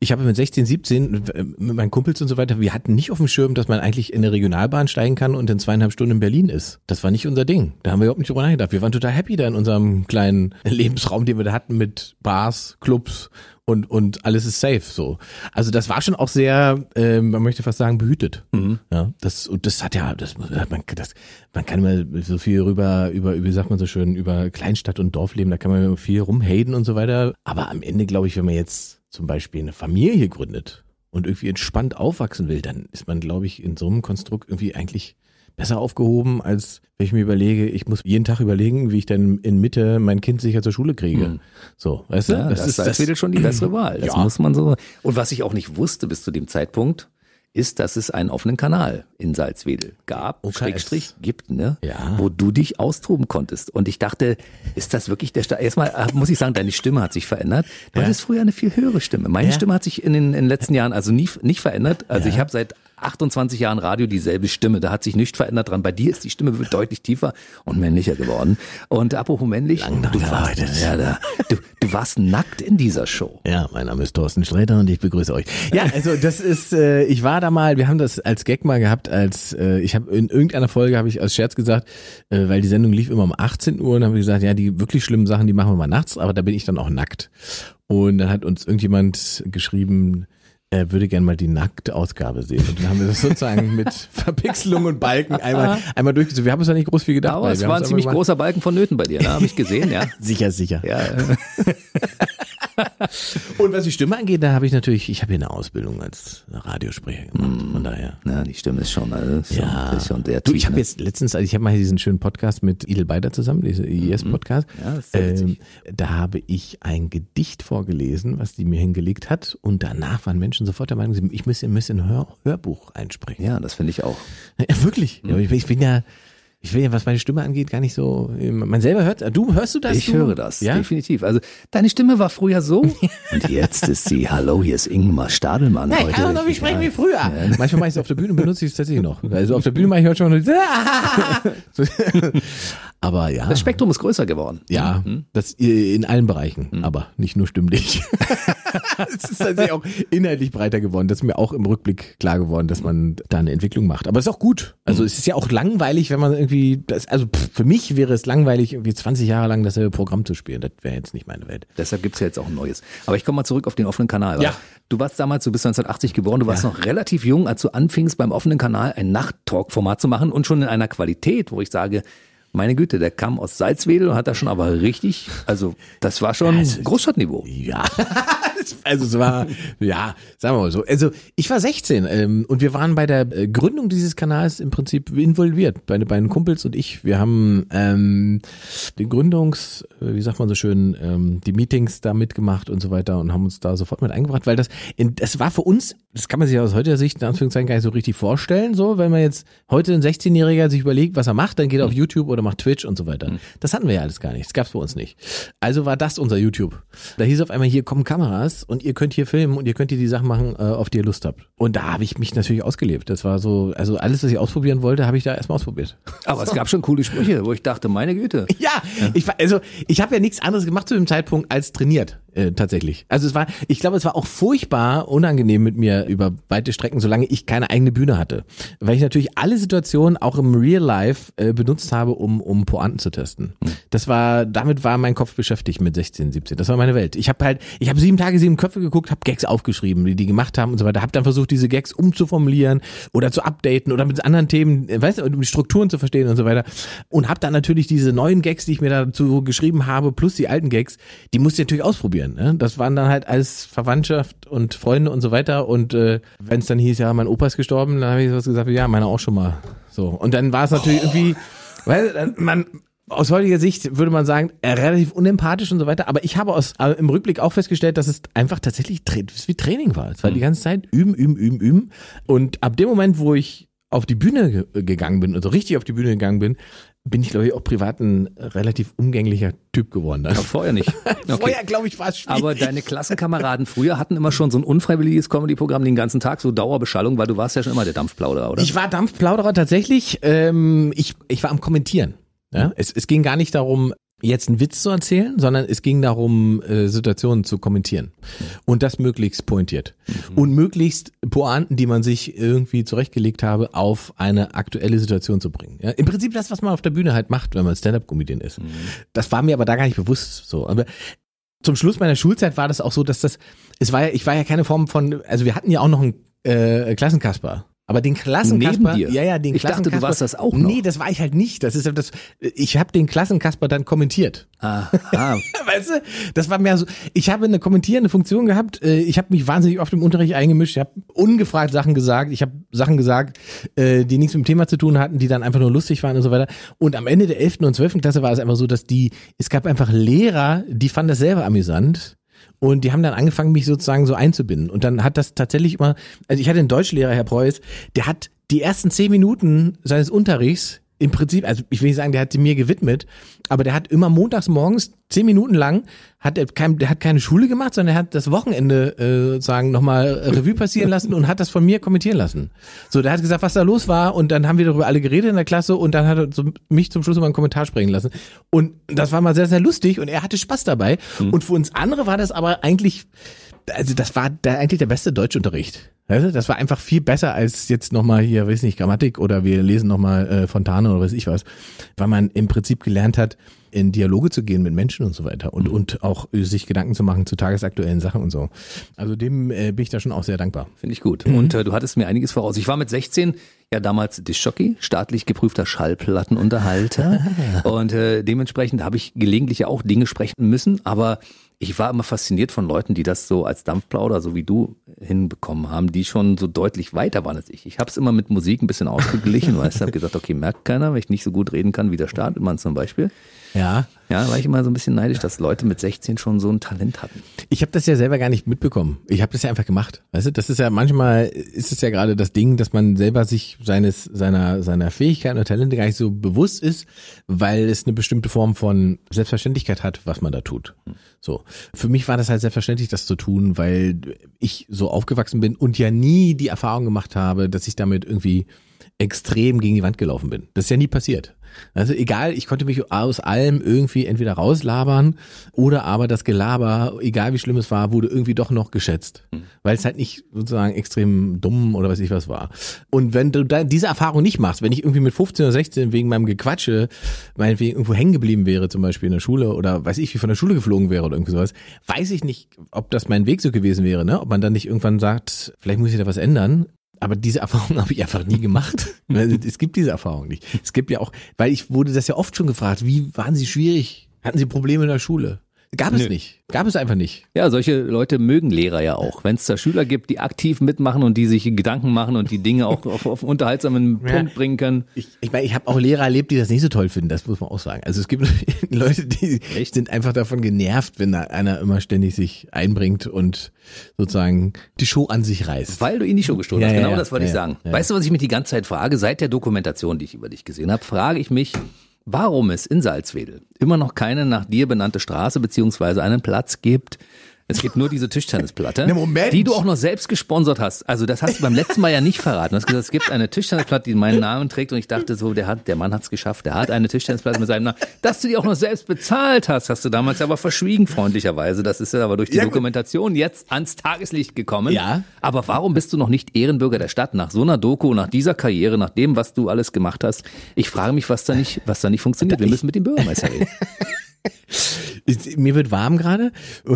Ich habe mit 16, 17 äh, mit meinen Kumpels und so weiter, wir hatten nicht auf dem Schirm, dass man eigentlich in eine Regionalbahn steigen kann und in zweieinhalb Stunden in Berlin ist. Das war nicht unser Ding. Da haben wir überhaupt nicht drüber nachgedacht. Wir waren total happy da in unserem kleinen Lebensraum, den wir da hatten mit Bars, Clubs und und alles ist safe so. Also das war schon auch sehr, äh, man möchte fast sagen behütet. Ja, das und das hat ja, das man das man kann immer so viel rüber über wie sagt man so schön über Kleinstadt und Dorfleben, da kann man viel rumhaten und so weiter. Aber am Ende glaube ich, wenn man jetzt zum Beispiel eine Familie gründet und irgendwie entspannt aufwachsen will, dann ist man glaube ich in so einem Konstrukt irgendwie eigentlich besser aufgehoben, als wenn ich mir überlege, ich muss jeden Tag überlegen, wie ich dann in Mitte mein Kind sicher zur Schule kriege. So, weißt du? Ja, das, ist Salzwedel schon die bessere Wahl. Das Ja. muss man so. Und was ich auch nicht wusste bis zu dem Zeitpunkt, ist, dass es einen offenen Kanal in Salzwedel gab, OKS. Schrägstrich gibt, ne? Ja. Wo du dich austoben konntest. Und ich dachte, ist das wirklich der Start? Erstmal äh, muss ich sagen, deine Stimme hat sich verändert. Du Ja. hattest früher eine viel höhere Stimme. Meine Ja. Stimme hat sich in den, in den letzten Jahren also nie, nicht verändert. Also ich habe seit 28 Jahren Radio dieselbe Stimme. Da hat sich nichts verändert dran. Bei dir ist die Stimme deutlich tiefer und männlicher geworden. Und apropos männlich, Lang du, warst, ja, da, du, du warst nackt in dieser Show. Ja, mein Name ist Thorsten Sträter und ich begrüße euch. Ja, also das ist, äh, ich war da mal, wir haben das als Gag mal gehabt, als äh, ich habe in irgendeiner Folge habe ich als Scherz gesagt, äh, weil die Sendung lief immer um 18 Uhr und haben wir gesagt, ja, die wirklich schlimmen Sachen, die machen wir mal nachts, aber da bin ich dann auch nackt. Und dann hat uns irgendjemand geschrieben, er würde gern mal die nackte Ausgabe sehen. Und dann haben wir das sozusagen mit Verpixelung und Balken einmal, einmal durchgezogen. Wir haben uns da nicht groß viel gedacht. Aber es war ein ziemlich großer Balken von Nöten bei dir, ne? Habe ich gesehen, ja. Sicher, sicher. Ja, äh, Und was die Stimme angeht, da habe ich natürlich, ich habe hier eine Ausbildung als Radiosprecher gemacht, von daher. na, die Stimme ist schon, also, ist schon, ist schon sehr Du, ich habe jetzt letztens, also ich habe mal hier diesen schönen Podcast mit Idel Beider zusammen, diesen IES-Podcast. Mhm. Ja, das ist witzig. da habe ich ein Gedicht vorgelesen, was die mir hingelegt hat. Und danach waren Menschen sofort der Meinung, ich müsste, müsste ein Hör, Hörbuch einsprechen. ja, das finde ich auch. Ja, wirklich. Ja, ich, bin- ich bin ja, ich will ja, was meine Stimme angeht, gar nicht so. Man selber hört, du hörst du das? Ich du? höre das, Ja. definitiv. Also deine Stimme war früher so und jetzt ist sie, hallo, hier ist Ingmar Stadelmann. Nein, heute. ich noch, wie sprechen wie früher. Manchmal mache ich es auf der Bühne, benutze ich es tatsächlich noch. Also auf der Bühne mache ich heute schon. Aber ja. Das Spektrum ist größer geworden. Ja, das äh, in allen Bereichen, aber nicht nur stimmlich. es ist tatsächlich auch inhaltlich breiter geworden. Das ist mir auch im Rückblick klar geworden, dass man da eine Entwicklung macht. Aber es ist auch gut. Also es ist ja auch langweilig, wenn man irgendwie, das, also pff, für mich wäre es langweilig, irgendwie 20 Jahre lang dasselbe Programm zu spielen. Das wäre jetzt nicht meine Welt. Deshalb gibt's ja jetzt auch ein neues. Aber ich komme mal zurück auf den offenen Kanal. Ja. Du warst damals, du bist 1980 geboren, du warst noch relativ jung, als du anfingst beim offenen Kanal ein Nacht-Talk-Format zu machen und schon in einer Qualität, wo ich sage, meine Güte, der kam aus Salzwedel und hat da schon aber richtig, also das war schon Großstadtniveau. Ja, also es war, ja, sagen wir mal so. Also ich war 16 ähm, und wir waren bei der äh, Gründung dieses Kanals im Prinzip involviert. Meine beiden Kumpels und ich, wir haben ähm, den Gründungs, äh, wie sagt man so schön, ähm, die Meetings da mitgemacht und so weiter und haben uns da sofort mit eingebracht, weil das, in, das war für uns, das kann man sich aus heutiger Sicht in Anführungszeichen gar nicht so richtig vorstellen, so, wenn man jetzt heute ein 16-Jähriger sich überlegt, was er macht, dann geht er auf YouTube oder macht Twitch und so weiter. Das hatten wir ja alles gar nicht. Das gab's bei uns nicht. Also war das unser YouTube. Da hieß auf einmal, hier kommen Kameras und ihr könnt hier filmen und ihr könnt hier die Sachen machen, äh, auf die ihr Lust habt. Und da habe ich mich natürlich ausgelebt. Das war so, also alles, was ich ausprobieren wollte, habe ich da erstmal ausprobiert. Aber es gab schon coole Sprüche, wo ich dachte, meine Güte. Ja, ich war, also ich habe ja nichts anderes gemacht zu dem Zeitpunkt als trainiert. Äh, tatsächlich. Also es war, ich glaube, es war auch furchtbar unangenehm mit mir über weite Strecken, solange ich keine eigene Bühne hatte. Weil ich natürlich alle Situationen auch im Real Life äh, benutzt habe, um, um Pointen zu testen. Das war, damit war mein Kopf beschäftigt mit 16, 17. Das war meine Welt. Ich habe halt, ich habe sieben Tage, sieben Köpfe geguckt, habe Gags aufgeschrieben, die die gemacht haben und so weiter. Habe dann versucht, diese Gags umzuformulieren oder zu updaten oder mit anderen Themen, äh, weißt du, um die Strukturen zu verstehen und so weiter. Und habe dann natürlich diese neuen Gags, die ich mir dazu geschrieben habe, plus die alten Gags, die musste ich natürlich ausprobieren. Ne? Das waren dann halt als Verwandtschaft und Freunde und so weiter. Und äh, wenn es dann hieß, ja, mein Opa ist gestorben, dann habe ich sowas gesagt, wie, ja, meiner auch schon mal. So. Und dann war es natürlich irgendwie, weil man aus heutiger Sicht würde man sagen, äh, relativ unempathisch und so weiter. Aber ich habe aus, äh, im Rückblick auch festgestellt, dass es einfach tatsächlich wie Training war. Es war die ganze Zeit üben, üben, üben, üben. Und ab dem Moment, wo ich auf die Bühne ge gegangen bin, also richtig auf die Bühne gegangen bin, bin ich, glaube ich, auch privat ein relativ umgänglicher Typ geworden. Dann. Vorher nicht. Okay. Vorher, glaube ich, war es schwierig. Aber deine Klassenkameraden früher hatten immer schon so ein unfreiwilliges Comedy-Programm den ganzen Tag, so Dauerbeschallung, weil du warst ja schon immer der Dampfplauderer, oder? Ich war Dampfplauderer tatsächlich. Ähm, ich, ich war am Kommentieren. Ja? Es, es ging gar nicht darum, jetzt einen Witz zu erzählen, sondern es ging darum, äh, Situationen zu kommentieren. Und das möglichst pointiert. Und möglichst Pointen, die man sich irgendwie zurechtgelegt habe, auf eine aktuelle Situation zu bringen. Ja? Im Prinzip das, was man auf der Bühne halt macht, wenn man Stand-Up-Comedian ist. Das war mir aber da gar nicht bewusst so. Aber zum Schluss meiner Schulzeit war das auch so, dass das, es war ja, ich war ja keine Form von, also wir hatten ja auch noch einen äh, Klassenkasper. Aber den Klassenkasper, Neben dir? ja, ja, den Ich dachte, du Klassenkasper- warst das auch noch. Nee, das war ich halt nicht. Das ist das, ich habe den Klassenkasper dann kommentiert. Aha. Weißt du, das war mehr so, ich habe eine kommentierende Funktion gehabt, äh, ich habe mich wahnsinnig oft im Unterricht eingemischt, ich habe ungefragt Sachen gesagt, ich habe Sachen gesagt, äh, die nichts mit dem Thema zu tun hatten, die dann einfach nur lustig waren und so weiter. Und am Ende der 11. und 12. Klasse war es einfach so, dass die, es gab einfach Lehrer, die fanden das selber amüsant. Und die haben dann angefangen, mich sozusagen so einzubinden. Und dann hat das tatsächlich immer, also ich hatte einen Deutschlehrer, Herr Preuß, der hat die ersten zehn Minuten seines Unterrichts im Prinzip, also ich will nicht sagen, der hat sie mir gewidmet, aber der hat immer montags morgens zehn Minuten lang, hat er kein, der hat keine Schule gemacht, sondern er hat das Wochenende äh, sozusagen nochmal Revue passieren lassen und hat das von mir kommentieren lassen. So, der hat gesagt, was da los war und dann haben wir darüber alle geredet in der Klasse und dann hat er so, mich zum Schluss immer einen Kommentar sprechen lassen. Und das war mal sehr, sehr lustig und er hatte Spaß dabei. Und für uns andere war das aber eigentlich, also das war der, eigentlich der beste Deutschunterricht. Du, das war einfach viel besser als jetzt nochmal hier, weiß nicht, Grammatik oder wir lesen nochmal äh, Fontane oder weiß ich was, weil man im Prinzip gelernt hat, in Dialoge zu gehen mit Menschen und so weiter und, und auch äh, sich Gedanken zu machen zu tagesaktuellen Sachen und so. Also dem äh, bin ich da schon auch sehr dankbar. Finde ich gut. Und äh, du hattest mir einiges voraus. Ich war mit 16 ja damals Dischjockey, staatlich geprüfter Schallplattenunterhalter. und äh, dementsprechend habe ich gelegentlich ja auch Dinge sprechen müssen, aber ich war immer fasziniert von Leuten, die das so als Dampfplauder, so wie du, hinbekommen haben, die schon so deutlich weiter waren als ich. Ich habe es immer mit Musik ein bisschen ausgeglichen, weißt du, habe gesagt, okay, merkt keiner, wenn ich nicht so gut reden kann wie der Stadelmann zum Beispiel. Ja. Ja, war ich immer so ein bisschen neidisch, dass Leute mit 16 schon so ein Talent hatten. Ich habe das ja selber gar nicht mitbekommen. Ich habe das ja einfach gemacht. Weißt du, das ist ja manchmal ist es ja gerade das Ding, dass man selber sich seines seiner seiner Fähigkeiten und Talente gar nicht so bewusst ist, weil es eine bestimmte Form von Selbstverständlichkeit hat, was man da tut. So, für mich war das halt selbstverständlich, das zu tun, weil ich so aufgewachsen bin und ja nie die Erfahrung gemacht habe, dass ich damit irgendwie extrem gegen die Wand gelaufen bin. Das ist ja nie passiert. Also egal, ich konnte mich aus allem irgendwie entweder rauslabern oder aber das Gelaber, egal wie schlimm es war, wurde irgendwie doch noch geschätzt. Weil es halt nicht sozusagen extrem dumm oder weiß ich was war. Und wenn du da diese Erfahrung nicht machst, wenn ich irgendwie mit 15 oder 16 wegen meinem Gequatsche meinetwegen irgendwo hängen geblieben wäre, zum Beispiel in der Schule oder weiß ich, wie von der Schule geflogen wäre oder irgendwie sowas, weiß ich nicht, ob das mein Weg so gewesen wäre, ne? Ob man dann nicht irgendwann sagt, vielleicht muss ich da was ändern. Aber diese Erfahrung habe ich einfach nie gemacht. es gibt diese Erfahrung nicht. Es gibt ja auch, weil ich wurde das ja oft schon gefragt, wie waren Sie schwierig? Hatten Sie Probleme in der Schule? Gab es Nö. nicht. Gab es einfach nicht. Ja, solche Leute mögen Lehrer ja auch. Wenn es da Schüler gibt, die aktiv mitmachen und die sich Gedanken machen und die Dinge auch auf, auf einen unterhaltsamen Ja. Punkt bringen können. Ich, ich meine, ich habe auch Lehrer erlebt, die das nicht so toll finden, das muss man auch sagen. Also es gibt Leute, die Echt? sind einfach davon genervt, wenn da einer immer ständig sich einbringt und sozusagen die Show an sich reißt. Weil du in die Show gestohlen Ja, hast. ja, Genau ja. das wollte ich Ja, sagen. ja. Weißt du, was ich mich die ganze Zeit frage? Seit der Dokumentation, die ich über dich gesehen habe, frage ich mich, warum es in Salzwedel immer noch keine nach dir benannte Straße beziehungsweise einen Platz gibt. Es gibt nur diese Tischtennisplatte, Ne, die du auch noch selbst gesponsert hast. Also das hast du beim letzten Mal ja nicht verraten. Du hast gesagt, es gibt eine Tischtennisplatte, die meinen Namen trägt und ich dachte so, der hat, der Mann hat's geschafft, der hat eine Tischtennisplatte mit seinem Namen. Dass du die auch noch selbst bezahlt hast, hast du damals aber verschwiegen, freundlicherweise. Das ist ja aber durch die Ja. Dokumentation jetzt ans Tageslicht gekommen. Ja. Aber warum bist du noch nicht Ehrenbürger der Stadt nach so einer Doku, nach dieser Karriere, nach dem, was du alles gemacht hast? Ich frage mich, was da nicht, was da nicht funktioniert. Wir müssen mit dem Bürgermeister reden. Ich- Mir wird warm gerade.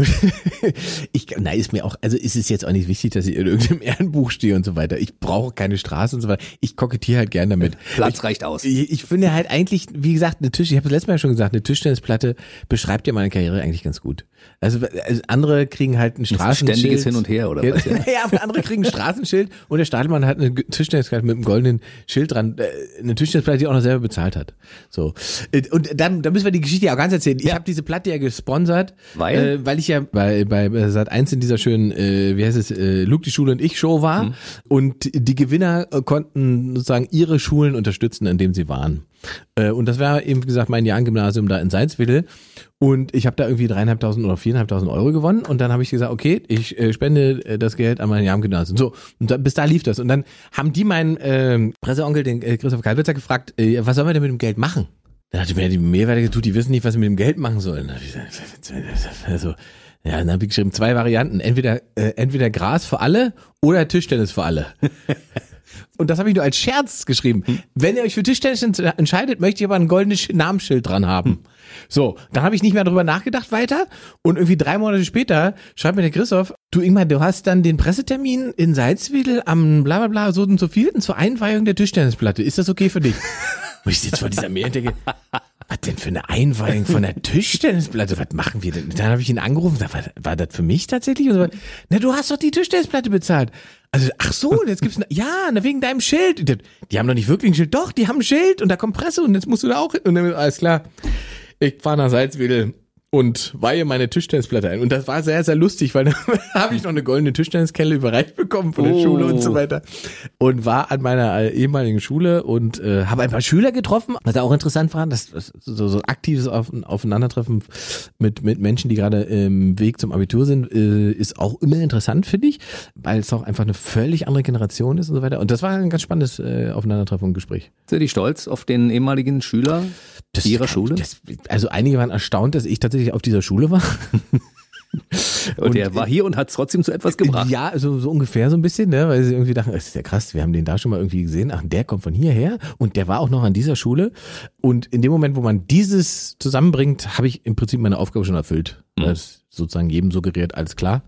Ich, nein, ist mir auch, also ist es jetzt auch nicht wichtig, dass ich in irgendeinem Ehrenbuch stehe und so weiter. Ich brauche keine Straße und so weiter. Ich kokettiere halt gern damit. Platz reicht aus. Ich, ich finde halt eigentlich, wie gesagt, eine Tisch, ich habe das letzte Mal schon gesagt, eine Tischtennisplatte beschreibt ja meine Karriere eigentlich ganz gut. Also, also andere kriegen halt ein Straßenschild. ständiges Hin und Her, oder ja, was, ja? Ja, aber andere kriegen ein Straßenschild und der Stadelmann hat eine Tischtennisplatte mit einem goldenen Schild dran, äh, eine Tischtennisplatte, die er auch noch selber bezahlt hat. So. Äh, Und dann, dann müssen wir die Geschichte ja auch ganz erzählen. Ich habe diese Platte ja gesponsert, Weil? Äh, weil ich ja bei, bei Sat 1 in dieser schönen, äh, wie heißt es, äh, Luke die Schule und ich Show war Mhm. und die Gewinner konnten sozusagen ihre Schulen unterstützen, in dem sie waren. Äh, und das war eben, wie gesagt, mein Jahrengymnasium da in Salzwedel. Und ich habe da irgendwie dreieinhalbtausend oder viereinhalbtausend Euro gewonnen. Und dann habe ich gesagt, okay, ich äh, spende äh, das Geld an mein Jahrengymnasium. So, und da, bis da lief das. Und dann haben die meinen ähm, Presseonkel, den äh, Christoph Kalbitzer, gefragt, äh, was sollen wir denn mit dem Geld machen? Da hatte mir die Mehrwerte getut, die wissen nicht, was sie mit dem Geld machen sollen. Also, ja, dann habe ich geschrieben, zwei Varianten. Entweder, äh, entweder Gras für alle oder Tischtennis für alle. Und das habe ich nur als Scherz geschrieben. Wenn ihr euch für Tischtennis ents- entscheidet, möchte ich aber ein goldenes Sch- Namensschild dran haben. So, dann habe ich nicht mehr drüber nachgedacht weiter. Und irgendwie drei Monate später schreibt mir der Christoph, du Ingmar, du hast dann den Pressetermin in Salzwedel am bla bla bla so und so vielten zur Einweihung der Tischtennisplatte. Ist das okay für dich? Wo ich jetzt vor dieser und denke, was denn für eine Einweihung von der Tischtennisplatte? Was machen wir denn? Dann habe ich ihn angerufen und war, war das für mich tatsächlich? Und so, na, du hast doch die Tischtennisplatte bezahlt. Also, ach so, jetzt gibt's, ja, na, wegen deinem Schild. Die, die haben doch nicht wirklich ein Schild. Doch, die haben ein Schild und da kommt Presse und jetzt musst du da auch. Und dann, alles klar. Ich fahre nach Salzwedel und weihe meine Tischtennisplatte ein. Und das war sehr, sehr lustig, weil da habe ich noch eine goldene Tischtenniskelle überreicht bekommen von der Oh. Schule und so weiter. Und war an meiner äh, ehemaligen Schule und äh, habe ein paar Schüler getroffen. Was auch interessant war, das, das so, so aktives Auf, Aufeinandertreffen mit, mit Menschen, die gerade im Weg zum Abitur sind, äh, ist auch immer interessant, finde ich, weil es auch einfach eine völlig andere Generation ist und so weiter. Und das war ein ganz spannendes äh, Aufeinandertreffen und Gespräch. Sind die stolz auf den ehemaligen Schüler ihrer Schule? Das, also einige waren erstaunt, dass ich tatsächlich auf dieser Schule war. und der war hier und hat es trotzdem zu etwas gebracht. Ja, so, so ungefähr so ein bisschen, ne? weil sie irgendwie dachten, das ist ja krass, wir haben den da schon mal irgendwie gesehen. Ach, der kommt von hierher und der war auch noch an dieser Schule. Und in dem Moment, wo man dieses zusammenbringt, habe ich im Prinzip meine Aufgabe schon erfüllt. Das ist sozusagen jedem suggeriert, alles klar.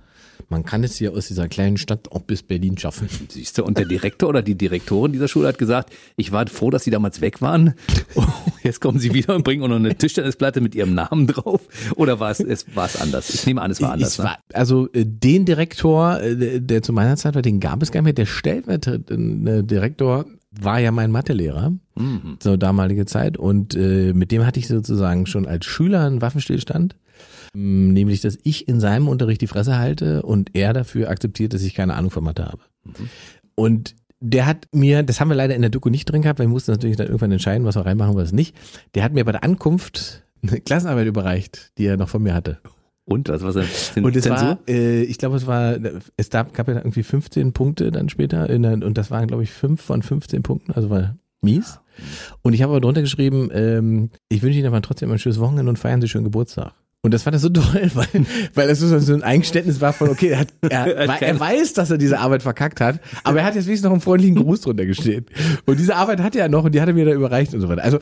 Man kann es hier aus dieser kleinen Stadt auch bis Berlin schaffen. Siehst du, und der Direktor oder die Direktorin dieser Schule hat gesagt, ich war froh, dass sie damals weg waren. Oh, jetzt kommen sie wieder und bringen auch noch eine Tischtennisplatte mit ihrem Namen drauf. Oder war es, es war es anders? Ich nehme an, es war anders. Es Ne? war, also äh, den Direktor, äh, der- zu meiner Zeit war, den gab es gar nicht mehr. Der stellvertretende Direktor war ja mein Mathelehrer, Mhm. zur damalige Zeit. Und äh, mit dem hatte ich sozusagen schon als Schüler einen Waffenstillstand. Ähm, Nämlich, dass ich in seinem Unterricht die Fresse halte und er dafür akzeptiert, dass ich keine Ahnung von Mathe habe. Und der hat mir, das haben wir leider in der Doku nicht drin gehabt, weil wir mussten natürlich dann irgendwann entscheiden, was wir reinmachen, was nicht. Der hat mir bei der Ankunft eine Klassenarbeit überreicht, die er noch von mir hatte. Und was war es? Und es war, äh, ich glaube, es war, es gab, gab ja irgendwie 15 Punkte dann später der, und das waren, glaube ich, fünf von 15 Punkten, also war mies. Und ich habe aber drunter geschrieben, ähm, ich wünsche Ihnen aber trotzdem ein schönes Wochenende und feiern Sie schön Geburtstag. Und das fand er so toll, weil, weil das so ein Eingeständnis war von, okay, er, hat, er, er weiß, dass er diese Arbeit verkackt hat, aber er hat jetzt wenigstens noch einen freundlichen Gruß drunter gestehen. Und diese Arbeit hat er noch und die hat er mir da überreicht und so weiter. Also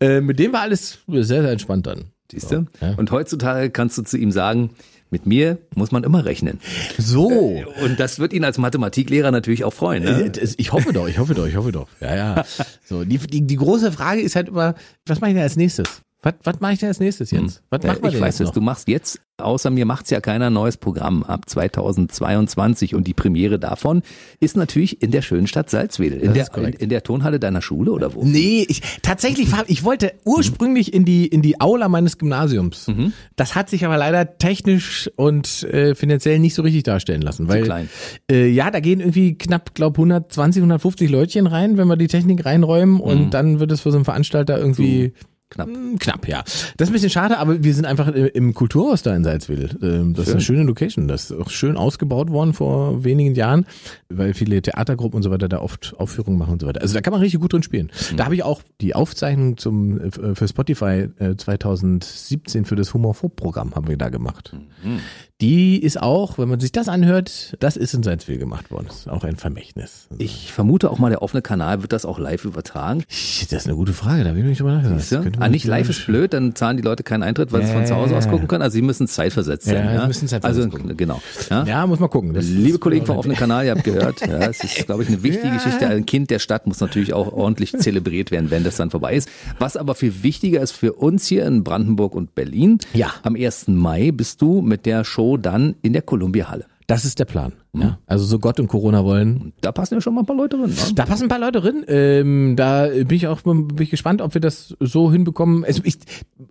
äh, mit dem war alles sehr, sehr entspannt dann. Siehst du? Ja. Und heutzutage kannst du zu ihm sagen, mit mir muss man immer rechnen. So. Und das wird ihn als Mathematiklehrer natürlich auch freuen. Ne? Ich hoffe doch, ich hoffe doch, ich hoffe doch. Ja, ja. So, die, die, die große Frage ist halt immer, was mache ich denn als nächstes? Was, was mache ich denn als nächstes? Was hm. machen wir ich weiß es, du machst jetzt, außer mir macht's ja keiner neues Programm ab 2022 und die Premiere davon ist natürlich in der schönen Stadt Salzwedel. In, der, in, in, der Turnhalle deiner Schule oder wo? Nee, ich, tatsächlich, ich wollte ursprünglich in die, in die Aula meines Gymnasiums. Mhm. Das hat sich aber leider technisch und äh, finanziell nicht so richtig darstellen lassen. Weil, klein. Äh, ja, da gehen irgendwie knapp, glaub 120, 150 Leutchen rein, wenn wir die Technik reinräumen und mhm. dann wird es für so einen Veranstalter irgendwie... So Knapp. Hm, knapp, ja. Das ist ein bisschen schade, aber wir sind einfach im Kulturhaus da in Salzwedel. Ähm, das ist eine schöne Location. Das ist auch schön ausgebaut worden vor wenigen Jahren, weil viele Theatergruppen und so weiter da oft Aufführungen machen und so weiter. Also da kann man richtig gut drin spielen. Mhm. Da habe ich auch die Aufzeichnung zum äh, für Spotify 2017 äh, für das Humorphob-Programm haben wir da gemacht. Mhm. Die ist auch, wenn man sich das anhört, das ist in Salzwedel gemacht worden. Das ist auch ein Vermächtnis. Ich vermute auch mal, der offene Kanal wird das auch live übertragen. Das ist eine gute Frage, da habe ich mich drüber nachgedacht. Ah, nicht live ist blöd, dann zahlen die Leute keinen Eintritt, weil sie von zu Hause aus gucken können. Also sie müssen zeitversetzt sein. Ja, ja? müssen zeitversetzt also gucken. genau. Ja? ja, muss man gucken. Das Liebe Kollegen vom offenen Kanal, ihr habt gehört, ja, es ist, glaube ich, eine wichtige ja. Geschichte. Ein Kind der Stadt muss natürlich auch ordentlich zelebriert werden, wenn das dann vorbei ist. Was aber viel wichtiger ist für uns hier in Brandenburg und Berlin. Ja. Am 1. Mai bist du mit der Show dann in der Columbia Halle. Das ist der Plan. Mhm. Ja. Also so Gott und Corona wollen. Da passen ja schon mal ein paar Leute drin. Ne? Da passen ein paar Leute drin. Ähm, da bin ich auch bin ich gespannt, ob wir das so hinbekommen. Also ich,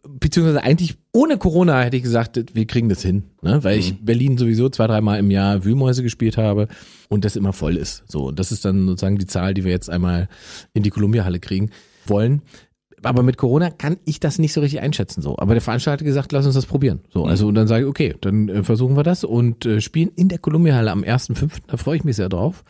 beziehungsweise eigentlich ohne Corona hätte ich gesagt, wir kriegen das hin, ne? weil mhm. ich Berlin sowieso zwei, dreimal im Jahr Wühlmäuse gespielt habe und das immer voll ist. So und das ist dann sozusagen die Zahl, die wir jetzt einmal in die Columbia-Halle kriegen wollen aber mit Corona kann ich das nicht so richtig einschätzen so. Aber der Veranstalter hat gesagt, lass uns das probieren. So, mhm. also und dann sage ich, okay, dann äh, versuchen wir das und äh, spielen in der Columbia-Halle am 1.5. Da freue ich mich sehr drauf.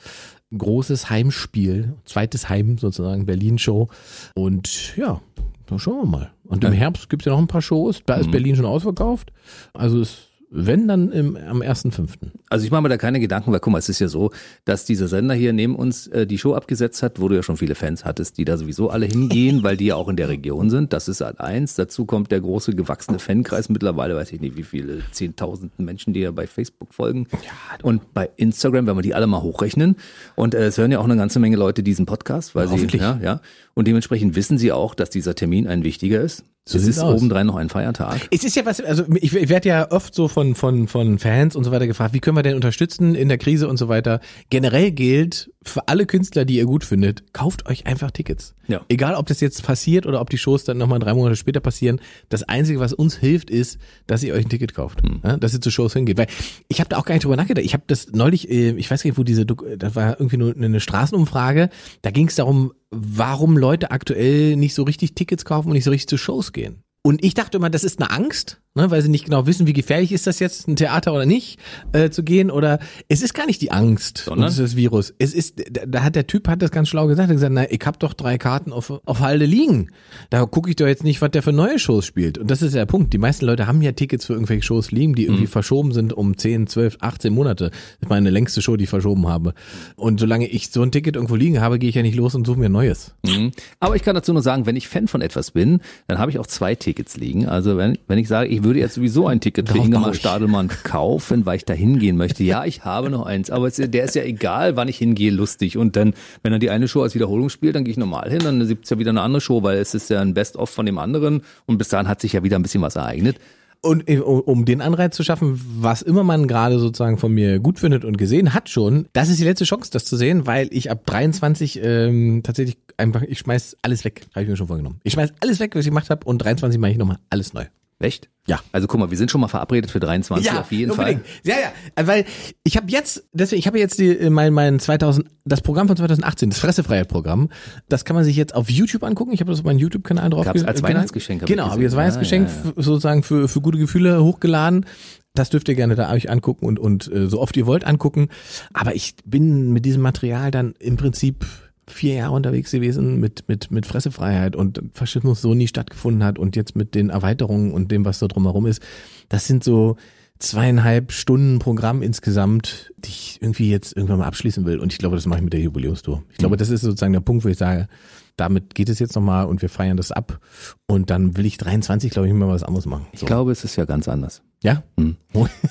Großes Heimspiel, zweites Heim sozusagen, Berlin-Show. Und ja, dann schauen wir mal. Und im Herbst gibt's ja noch ein paar Shows. Da ist mhm. Berlin schon ausverkauft. Also es wenn, dann im, am 1.5. Also ich mache mir da keine Gedanken, weil guck mal, es ist ja so, dass dieser Sender hier neben uns äh, die Show abgesetzt hat, wo du ja schon viele Fans hattest, die da sowieso alle hingehen, weil die ja auch in der Region sind. Das ist halt eins. Dazu kommt der große gewachsene Fankreis. Mittlerweile weiß ich nicht, wie viele zehntausenden Menschen, die ja bei Facebook folgen. Ja, und bei Instagram, wenn wir die alle mal hochrechnen. Und äh, es hören ja auch eine ganze Menge Leute diesen Podcast, weil sie, ja, ja. Und dementsprechend wissen sie auch, dass dieser Termin ein wichtiger ist. So es ist aus. obendrein noch ein Feiertag. Es ist ja was, also ich, ich werde ja oft so von, von, von Fans und so weiter gefragt, wie können wir denn unterstützen in der Krise und so weiter. Generell gilt für alle Künstler, die ihr gut findet, kauft euch einfach Tickets. Ja. Egal, ob das jetzt passiert oder ob die Shows dann nochmal drei Monate später passieren. Das Einzige, was uns hilft, ist, dass ihr euch ein Ticket kauft. Hm. Ja, dass ihr zu Shows hingeht. Weil ich habe da auch gar nicht drüber nachgedacht. Ich habe das neulich, äh, ich weiß gar nicht, wo diese, das war irgendwie nur eine Straßenumfrage. Da ging es darum, warum Leute aktuell nicht so richtig Tickets kaufen und nicht so richtig zu Shows gehen. Und ich dachte immer, das ist eine Angst, ne, weil sie nicht genau wissen, wie gefährlich ist das jetzt, ein Theater oder nicht, äh, zu gehen. Oder es ist gar nicht die Angst, Sondern? und das Virus. Es ist, da hat der Typ hat das ganz schlau gesagt, er hat gesagt, na, ich hab doch drei Karten auf, auf Halde liegen. Da gucke ich doch jetzt nicht, was der für neue Shows spielt. Und das ist der Punkt. Die meisten Leute haben ja Tickets für irgendwelche Shows liegen, die irgendwie mhm. verschoben sind um 10, 12, 18 Monate. Das ist meine längste Show, die ich verschoben habe. Und solange ich so ein Ticket irgendwo liegen habe, gehe ich ja nicht los und suche mir ein neues. Mhm. Aber ich kann dazu nur sagen, wenn ich Fan von etwas bin, dann habe ich auch zwei Tickets Tickets liegen. Also wenn, wenn ich sage, ich würde jetzt sowieso ein Ticket für Ingemar Stadelmann kaufen, weil ich da hingehen möchte. Ja, ich habe noch eins, aber es, der ist ja egal, wann ich hingehe, lustig. Und dann, wenn er die eine Show als Wiederholung spielt, dann gehe ich normal hin, dann gibt es ja wieder eine andere Show, weil es ist ja ein Best-of von dem anderen und bis dahin hat sich ja wieder ein bisschen was ereignet. Und äh, um den Anreiz zu schaffen, was immer man gerade sozusagen von mir gut findet und gesehen hat schon, das ist die letzte Chance, das zu sehen, weil ich ab 23 ähm, tatsächlich einfach, ich schmeiß alles weg, habe ich mir schon vorgenommen. Ich schmeiß alles weg, was ich gemacht habe und 23 mache ich nochmal alles neu. Echt? Ja. Also guck mal, wir sind schon mal verabredet für 23 ja, auf jeden unbedingt. Fall. Ja, ja, weil ich habe jetzt, deswegen, ich habe jetzt die, äh, mein, mein 2000, das Programm von 2018, das Fressefreiheit-Programm, das kann man sich jetzt auf YouTube angucken. Ich habe das auf meinen YouTube-Kanal drauf. Gab's als Weihnachtsgeschenk. Genau, habe ich als Weihnachtsgeschenk ja, ja, sozusagen für, für gute Gefühle hochgeladen. Das dürft ihr gerne da euch angucken und, und äh, so oft ihr wollt angucken. Aber ich bin mit diesem Material dann im Prinzip vier Jahre unterwegs gewesen mit, mit, mit Fressefreiheit und Faschismus so nie stattgefunden hat und jetzt mit den Erweiterungen und dem, was da drumherum ist. Das sind so zweieinhalb Stunden Programm insgesamt, die ich irgendwie jetzt irgendwann mal abschließen will. Und ich glaube, das mache ich mit der Jubiläumstour. Ich glaube, das ist sozusagen der Punkt, wo ich sage, damit geht es jetzt nochmal und wir feiern das ab. Und dann will ich 23, glaube ich, mal was anderes machen. Ich glaube, es ist ja ganz anders. Ja? Hm.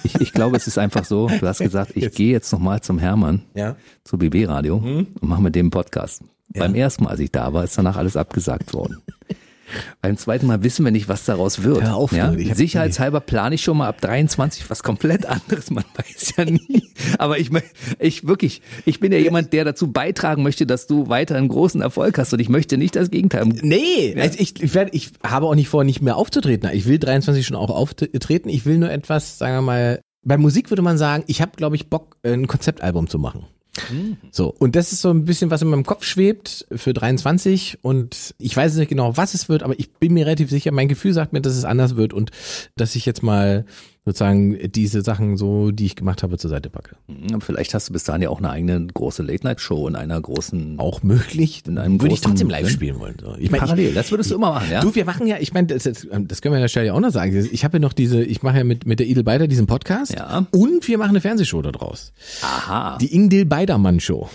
Ich, ich glaube, es ist einfach so, du hast gesagt, ich gehe jetzt nochmal zum Hermann, Ja. zu BB Radio und mache mit dem einen Podcast. Ja. Beim ersten Mal, als ich da war, ist danach alles abgesagt worden. Beim zweiten Mal wissen wir nicht, was daraus wird. Hör auf, ja? Sicherheitshalber plane ich schon mal ab 23 was komplett anderes. Man weiß ja nie. Aber ich, ich wirklich, ich bin ja jemand, der dazu beitragen möchte, dass du weiter einen großen Erfolg hast. Und ich möchte nicht das Gegenteil. Nee, also ich, ich, werd, ich habe auch nicht vor, nicht mehr aufzutreten. Ich will 23 schon auch auftreten. Ich will nur etwas, sagen wir mal, bei Musik würde man sagen, ich habe, glaube ich, Bock, ein Konzeptalbum zu machen. So, und das ist so ein bisschen, was in meinem Kopf schwebt für 23 und ich weiß nicht genau, was es wird, aber ich bin mir relativ sicher, mein Gefühl sagt mir, dass es anders wird und dass ich jetzt mal sozusagen diese Sachen so, die ich gemacht habe, zur Seite packe. Vielleicht hast du bis dahin ja auch eine eigene große Late-Night-Show in einer großen Auch möglich, In einem würde ich großen- trotzdem live spielen wollen. So. Ich meine, ich, Parallel. Das würdest du immer machen, ja? Du, wir machen ja, ich meine, das, das das können wir an der Stelle ja auch noch sagen. Ich habe ja noch diese, ich mache ja mit, mit der Idel Beider diesen Podcast. Ja. Und wir machen eine Fernsehshow da draus. Aha. Die Ingdil Beidermann Show.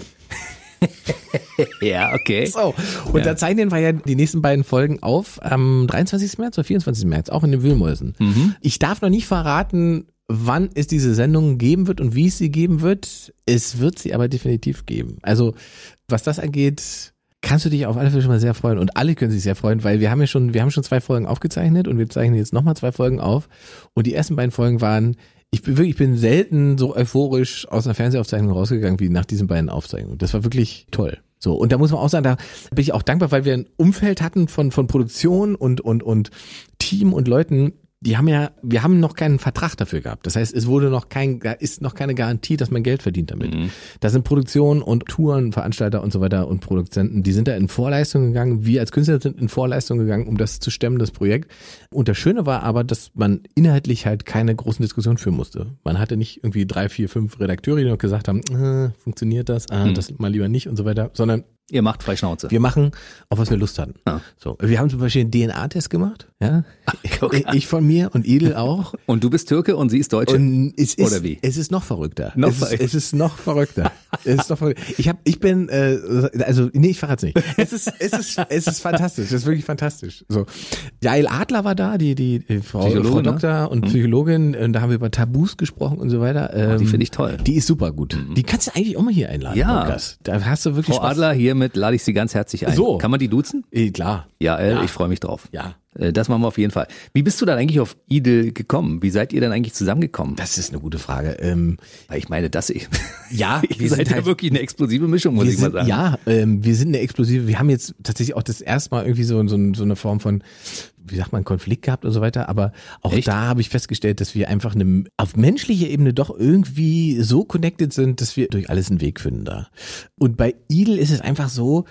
Ja, okay. So. Und da zeichnen wir ja die nächsten beiden Folgen auf am 23. März oder 24. März, auch in den Wühlmäusen. Ich darf noch nicht verraten, wann es diese Sendung geben wird und wie es sie geben wird. Es wird sie aber definitiv geben. Also, was das angeht, kannst du dich auf alle Fälle schon mal sehr freuen. Und alle können sich sehr freuen, weil wir haben ja schon, wir haben schon zwei Folgen aufgezeichnet und wir zeichnen jetzt nochmal zwei Folgen auf. Und die ersten beiden Folgen waren, ich bin wirklich, ich bin selten so euphorisch aus einer Fernsehaufzeichnung rausgegangen wie nach diesen beiden Aufzeichnungen. Das war wirklich toll. So, und da muss man auch sagen, da bin ich auch dankbar, weil wir ein Umfeld hatten von, von Produktion und, und, und Team und Leuten, die haben ja, wir haben noch keinen Vertrag dafür gehabt. Das heißt, es wurde noch kein, da ist noch keine Garantie, dass man Geld verdient damit. Da sind Produktionen und Touren, Veranstalter und so weiter und Produzenten, die sind da in Vorleistung gegangen. Wir als Künstler sind in Vorleistung gegangen, um das zu stemmen, das Projekt. Und das Schöne war aber, dass man inhaltlich halt keine großen Diskussionen führen musste. Man hatte nicht irgendwie drei, vier, fünf Redakteure, die noch gesagt haben, äh, funktioniert das, ah, das mal lieber nicht und so weiter, sondern Ihr macht frei Schnauze. wir machen, auf was wir Lust hatten. Ja. So, wir haben zum Beispiel einen DNA-Test gemacht, ja. guck an. Ich von mir und Edel auch. Und du bist Türke und sie ist Deutsche? Und es ist, Oder wie? Es ist noch verrückter. Noch es, ist, verrückter. es ist noch verrückter. es ist noch verrückter. Ich habe, ich bin, äh, also nee, ich verrate nicht. Es ist, es ist, es ist fantastisch. Es ist wirklich fantastisch. So, Jael Adler war da, die die, die Frau, Frau ne? Doktor und Psychologin. Und da haben wir über Tabus gesprochen und so weiter. Ähm, die finde ich toll. Die ist super gut. Die kannst du eigentlich auch mal hier einladen. Ja. Podcast. Da hast du wirklich Frau Spaß. Adler, hiermit lade ich Sie ganz herzlich ein. So. Kann man die duzen? Eh, klar. Ja, äh, Ja. ich freue mich drauf. Ja. Äh, Das machen wir auf jeden Fall. Wie bist du dann eigentlich auf Idel gekommen? Wie seid ihr denn eigentlich zusammengekommen? Das ist eine gute Frage. Ähm, Weil ich meine, das ich. Ja, ihr wir seid sind ja halt- wirklich eine explosive Mischung, muss ich mal sind, sagen. Ja, ähm, wir sind eine explosive. Wir haben jetzt tatsächlich auch das erste Mal irgendwie so, so, so eine Form von, wie sagt man, Konflikt gehabt und so weiter. Aber auch Echt? da habe ich festgestellt, dass wir einfach eine, auf menschlicher Ebene doch irgendwie so connected sind, dass wir durch alles einen Weg finden da. Und bei Idel ist es einfach so,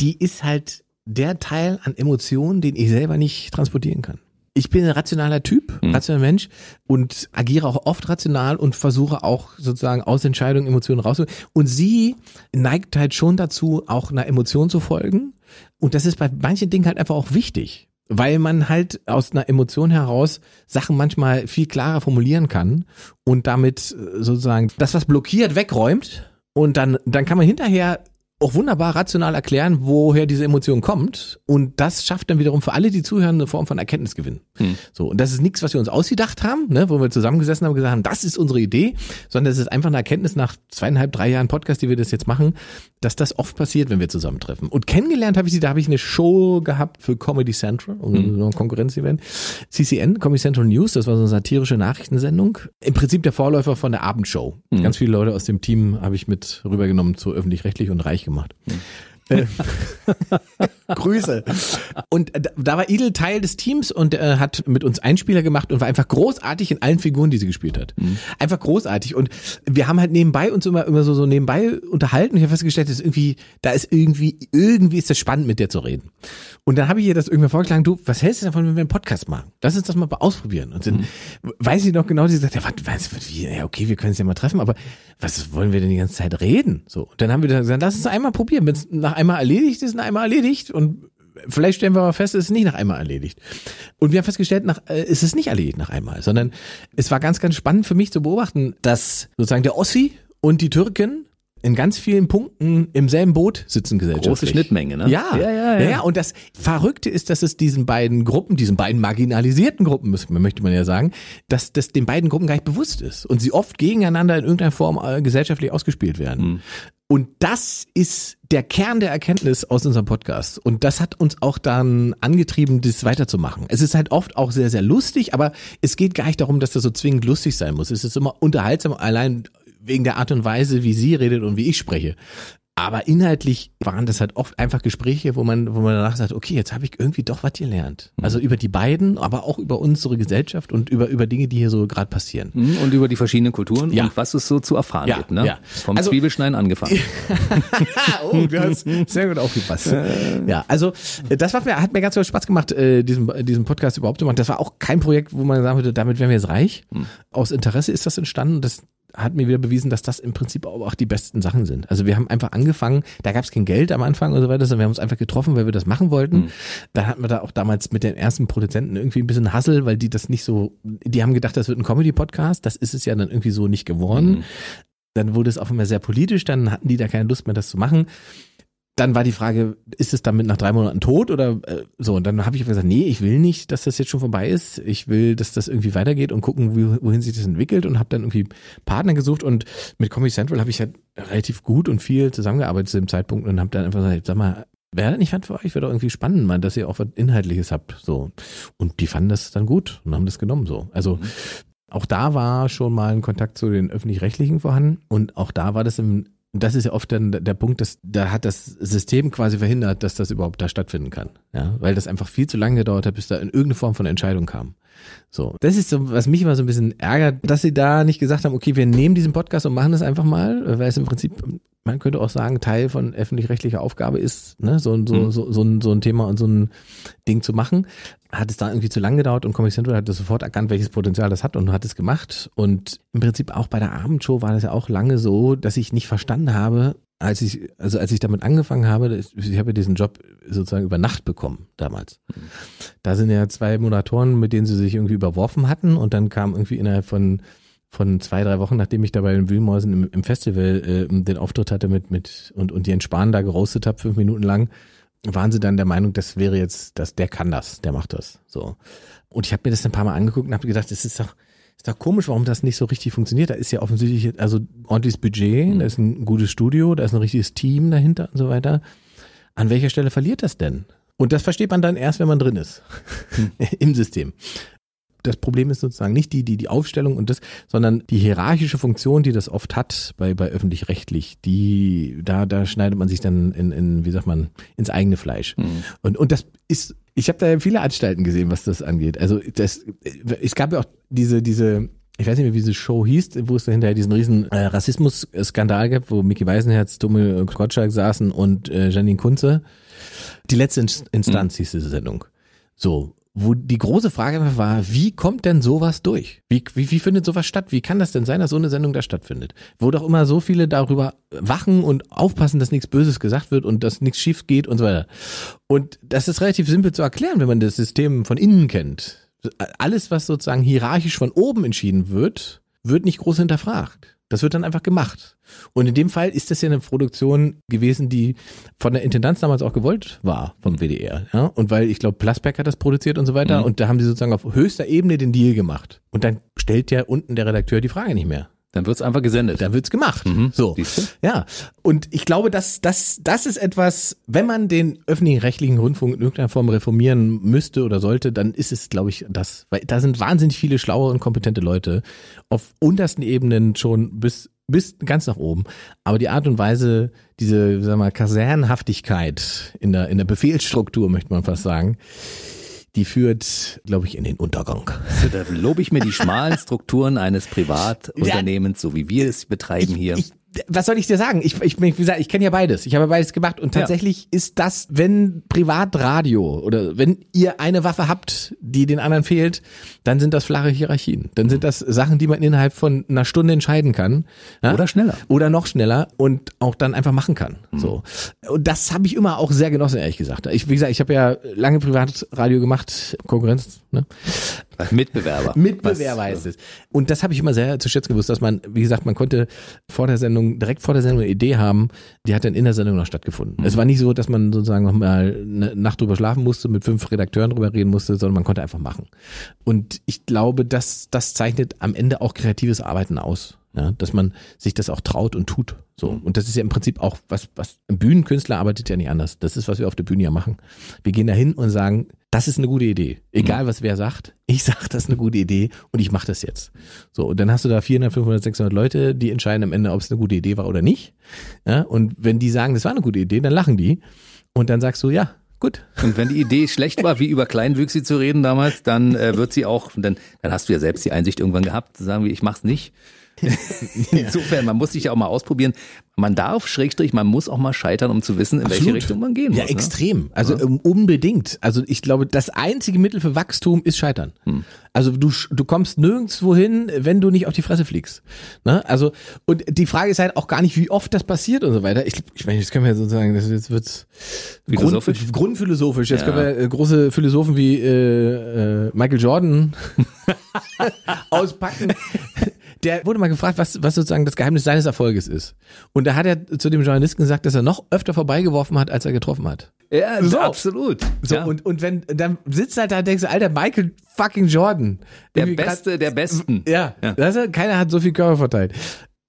die ist halt der Teil an Emotionen, den ich selber nicht transportieren kann. Ich bin ein rationaler Typ, rationaler Mensch und agiere auch oft rational und versuche auch sozusagen aus Entscheidungen Emotionen rauszuholen. Und sie neigt halt schon dazu, auch einer Emotion zu folgen. Und das ist bei manchen Dingen halt einfach auch wichtig. Weil man halt aus einer Emotion heraus Sachen manchmal viel klarer formulieren kann und damit äh, sozusagen das, was blockiert, wegräumt. Und dann, dann kann man hinterher auch wunderbar rational erklären, woher diese Emotion kommt. Und das schafft dann wiederum für alle, die zuhören, eine Form von Erkenntnisgewinn. So, und das ist nichts, was wir uns ausgedacht haben, ne, wo wir zusammengesessen haben und gesagt haben, das ist unsere Idee, sondern es ist einfach eine Erkenntnis nach zweieinhalb, drei Jahren Podcast, die wir das jetzt machen, dass das oft passiert, wenn wir zusammentreffen. Und kennengelernt habe ich sie, da habe ich eine Show gehabt für Comedy Central, so ein Konkurrenzevent. CCN, Comedy Central News, das war so eine satirische Nachrichtensendung. Im Prinzip der Vorläufer von der Abendshow. Ganz viele Leute aus dem Team habe ich mit rübergenommen zu öffentlich-rechtlich und reich gemacht. Äh, Grüße. Und da- war Idel Teil des Teams und äh, hat mit uns Einspieler gemacht und war einfach großartig in allen Figuren, die sie gespielt hat. Einfach großartig. Und wir haben halt nebenbei uns immer, immer so, so nebenbei unterhalten. Ich habe festgestellt, dass irgendwie, da ist irgendwie, irgendwie ist das spannend, mit der zu reden. Und dann habe ich ihr das irgendwann vorgeschlagen, du, was hältst du davon, wenn wir einen Podcast machen? Lass uns das mal ausprobieren. Und dann weiß ich noch genau, sie sagt, ja, was, was, wie, ja, okay, wir können uns ja mal treffen, aber was wollen wir denn die ganze Zeit reden? So. Und dann haben wir dann gesagt, lass uns einmal probieren. Wenn es nach einmal erledigt ist, nach einmal erledigt. Und vielleicht stellen wir mal fest, es ist nicht nach einmal erledigt. Und wir haben festgestellt, nach, äh, es ist nicht erledigt nach einmal, sondern es war ganz, ganz spannend für mich zu beobachten, dass sozusagen der Ossi und die Türken in ganz vielen Punkten im selben Boot sitzen gesellschaftlich. Große Schnittmenge, ne? Ja, Ja, ja, ja. Und das Verrückte ist, dass es diesen beiden Gruppen, diesen beiden marginalisierten Gruppen, möchte man ja sagen, dass das den beiden Gruppen gar nicht bewusst ist und sie oft gegeneinander in irgendeiner Form äh, gesellschaftlich ausgespielt werden. Hm. Und das ist der Kern der Erkenntnis aus unserem Podcast. Und das hat uns auch dann angetrieben, das weiterzumachen. Es ist halt oft auch sehr, sehr lustig, aber es geht gar nicht darum, dass das so zwingend lustig sein muss. Es ist immer unterhaltsam, allein wegen der Art und Weise, wie sie redet und wie ich spreche. Aber inhaltlich waren das halt oft einfach Gespräche, wo man, wo man danach sagt, okay, jetzt habe ich irgendwie doch was gelernt. Also über die beiden, aber auch über unsere Gesellschaft und über, über Dinge, die hier so gerade passieren. Mhm, Und über die verschiedenen Kulturen Ja. und was es so zu erfahren Ja, gibt. Ne? ja. Vom Also- Zwiebelschneiden angefangen. oh, du hast sehr gut aufgepasst. Ja, also äh, das hat mir, hat mir ganz viel Spaß gemacht, äh, diesen, diesen Podcast überhaupt zu machen. Das war auch kein Projekt, wo man sagen würde, damit wären wir jetzt reich. Aus Interesse ist das entstanden. Das hat mir wieder bewiesen, dass das im Prinzip auch auch die besten Sachen sind. Also wir haben einfach angefangen, da gab es kein Geld am Anfang und so weiter, sondern wir haben uns einfach getroffen, weil wir das machen wollten. Da hatten wir da auch damals mit den ersten Produzenten irgendwie ein bisschen Hassel, weil die das nicht so, die haben gedacht, das wird ein Comedy-Podcast. Das ist es ja dann irgendwie so nicht geworden. Dann wurde es auf einmal sehr politisch, dann hatten die da keine Lust mehr, das zu machen. Dann war die Frage, ist es damit nach drei Monaten tot oder äh, so? Und dann habe ich gesagt, nee, ich will nicht, dass das jetzt schon vorbei ist. Ich will, dass das irgendwie weitergeht und gucken, wie, wohin sich das entwickelt und habe dann irgendwie Partner gesucht und mit Comedy Central habe ich halt relativ gut und viel zusammengearbeitet zu dem Zeitpunkt und habe dann einfach gesagt, sag mal, wäre das nicht was für euch? Wäre doch irgendwie spannend, mal, dass ihr auch was Inhaltliches habt. So. Und die fanden das dann gut und haben das genommen so. Also auch da war schon mal ein Kontakt zu den öffentlich-rechtlichen vorhanden und auch da war das im das ist ja oft dann der Punkt, dass da hat das System quasi verhindert, dass das überhaupt da stattfinden kann. Ja, weil das einfach viel zu lange gedauert hat, bis da in irgendeine Form von Entscheidung kam. So, das ist so, was mich immer so ein bisschen ärgert, dass sie da nicht gesagt haben, okay, wir nehmen diesen Podcast und machen das einfach mal, weil es im Prinzip, man könnte auch sagen, Teil von öffentlich-rechtlicher Aufgabe ist, ne, so, ein- so, so, so, ein, so ein Thema und so ein Ding zu machen. Hat es da irgendwie zu lang gedauert und Comedy Central hat das sofort erkannt, welches Potenzial das hat und hat es gemacht. Und im Prinzip auch bei der Abendshow war das ja auch lange so, dass ich nicht verstanden habe, als ich, also als ich damit angefangen habe, ich habe diesen Job sozusagen über Nacht bekommen damals. Da sind ja zwei Moderatoren, mit denen sie sich irgendwie überworfen hatten und dann kam irgendwie innerhalb von von zwei, drei Wochen, nachdem ich da bei den Wühlmäusen im, im Festival äh, den Auftritt hatte mit, mit und, und die Entspahn da gerostet habe, fünf Minuten lang, waren sie dann der Meinung, das wäre jetzt, das, der kann das, der macht das. So. Und ich habe mir das ein paar Mal angeguckt und habe gedacht, das ist doch, ist doch komisch, warum das nicht so richtig funktioniert. Da ist ja offensichtlich also ordentliches Budget, da ist ein gutes Studio, da ist ein richtiges Team dahinter und so weiter. An welcher Stelle verliert das denn? Und das versteht man dann erst, wenn man drin ist im System. Das Problem ist sozusagen nicht die, die, die Aufstellung und das, sondern die hierarchische Funktion, die das oft hat bei, bei öffentlich-rechtlich, die, da, da schneidet man sich dann in, in, wie sagt man, ins eigene Fleisch. Und, und das ist, ich habe da viele Anstalten gesehen, was das angeht. Also das, es gab ja auch diese, diese, ich weiß nicht mehr, wie diese Show hieß, wo es da hinterher diesen riesen äh, Rassismus-Skandal gab, wo Mickey Weisenherz, Dumme Gottschalk saßen und äh, Janine Kunze. Die letzte Inst- Instanz hieß diese Sendung. So, wo die große Frage war, wie kommt denn sowas durch? Wie, wie, wie findet sowas statt? Wie kann das denn sein, dass so eine Sendung da stattfindet? Wo doch immer so viele darüber wachen und aufpassen, dass nichts Böses gesagt wird und dass nichts schief geht und so weiter. Und das ist relativ simpel zu erklären, wenn man das System von innen kennt. Alles, was sozusagen hierarchisch von oben entschieden wird, wird nicht groß hinterfragt. Das wird dann einfach gemacht. Und in dem Fall ist das ja eine Produktion gewesen, die von der Intendanz damals auch gewollt war vom WDR. Ja? Und weil ich glaube, Plasberg hat das produziert und so weiter. Und da haben sie sozusagen auf höchster Ebene den Deal gemacht. Und dann stellt ja unten der Redakteur die Frage nicht mehr. Dann wird's einfach gesendet. Da wird's gemacht. So. Siehst du? Ja. Und ich glaube, dass das, das ist etwas, wenn man den öffentlichen rechtlichen Rundfunk in irgendeiner Form reformieren müsste oder sollte, dann ist es, glaube ich, das. Weil da sind wahnsinnig viele schlaue und kompetente Leute auf untersten Ebenen schon bis bis ganz nach oben. Aber die Art und Weise, diese, sag mal, Kasernhaftigkeit in der, in der Befehlsstruktur, möchte man fast sagen, die führt, glaube ich, in den Untergang. So, da lobe ich mir die schmalen Strukturen eines Privatunternehmens, so wie wir es betreiben hier. Ich, was soll ich dir sagen? Ich, ich, wie gesagt, ich kenne ja beides. Ich habe beides gemacht und tatsächlich ja. ist das, wenn Privatradio oder wenn ihr eine Waffe habt, die den anderen fehlt, dann sind das flache Hierarchien. Dann sind das Sachen, die man innerhalb von einer Stunde entscheiden kann. Ja? Oder schneller. Oder noch schneller und auch dann einfach machen kann. Mhm. So. Und das habe ich immer auch sehr genossen, ehrlich gesagt. Ich, wie gesagt, ich habe ja lange Privatradio gemacht, Konkurrenz, ne? Mitbewerber. Mitbewerber heißt es. Und das habe ich immer sehr zu schätzen gewusst, dass man, wie gesagt, man konnte vor der Sendung, direkt vor der Sendung eine Idee haben, die hat dann in der Sendung noch stattgefunden. Mhm. Es war nicht so, dass man sozusagen noch mal eine Nacht drüber schlafen musste, mit fünf Redakteuren drüber reden musste, sondern man konnte einfach machen. Und ich glaube, das, das zeichnet am Ende auch kreatives Arbeiten aus. Ja, dass man sich das auch traut und tut. So. Mhm. Und das ist ja im Prinzip auch, was, was ein Bühnenkünstler arbeitet ja nicht anders. Das ist, was wir auf der Bühne ja machen. Wir gehen da hin und sagen, das ist eine gute Idee. Egal, mhm. was wer sagt, ich sage, das ist eine gute Idee und ich mache das jetzt. So, und dann hast du da 400, 500, 600 Leute, die entscheiden am Ende, ob es eine gute Idee war oder nicht. Ja, und wenn die sagen, das war eine gute Idee, dann lachen die. Und dann sagst du, ja, Gut. Und wenn die Idee schlecht war, wie über Kleinwüchsi zu reden damals, dann äh, wird sie auch, dann, dann hast du ja selbst die Einsicht irgendwann gehabt, zu sagen, wie ich mach's nicht. Insofern, man muss sich ja auch mal ausprobieren. Man darf, Schrägstrich, man muss auch mal scheitern, um zu wissen, in Absolut. welche Richtung man gehen muss. Ja, ne? extrem. Ne? Also ja. unbedingt. Also ich glaube, das einzige Mittel für Wachstum ist Scheitern. Hm. Also du, du kommst nirgendwo hin, wenn du nicht auf die Fresse fliegst. Ne? Also, und die Frage ist halt auch gar nicht, wie oft das passiert und so weiter. Ich, ich meine, jetzt können wir sozusagen, das jetzt wird's philosophisch. Grund, grundphilosophisch. Jetzt ja. können wir äh, große Philosophen wie äh, äh, Michael Jordan auspacken der wurde mal gefragt, was, was sozusagen das Geheimnis seines Erfolges ist. Und da hat er zu dem Journalisten gesagt, dass er noch öfter vorbeigeworfen hat, als er getroffen hat. Ja, so. absolut. So, ja. und, und wenn, dann sitzt halt da und denkst du, Alter, Michael fucking Jordan. Der Beste grad, der Besten. Ja, ja. Du, keiner hat so viel Körper verteilt.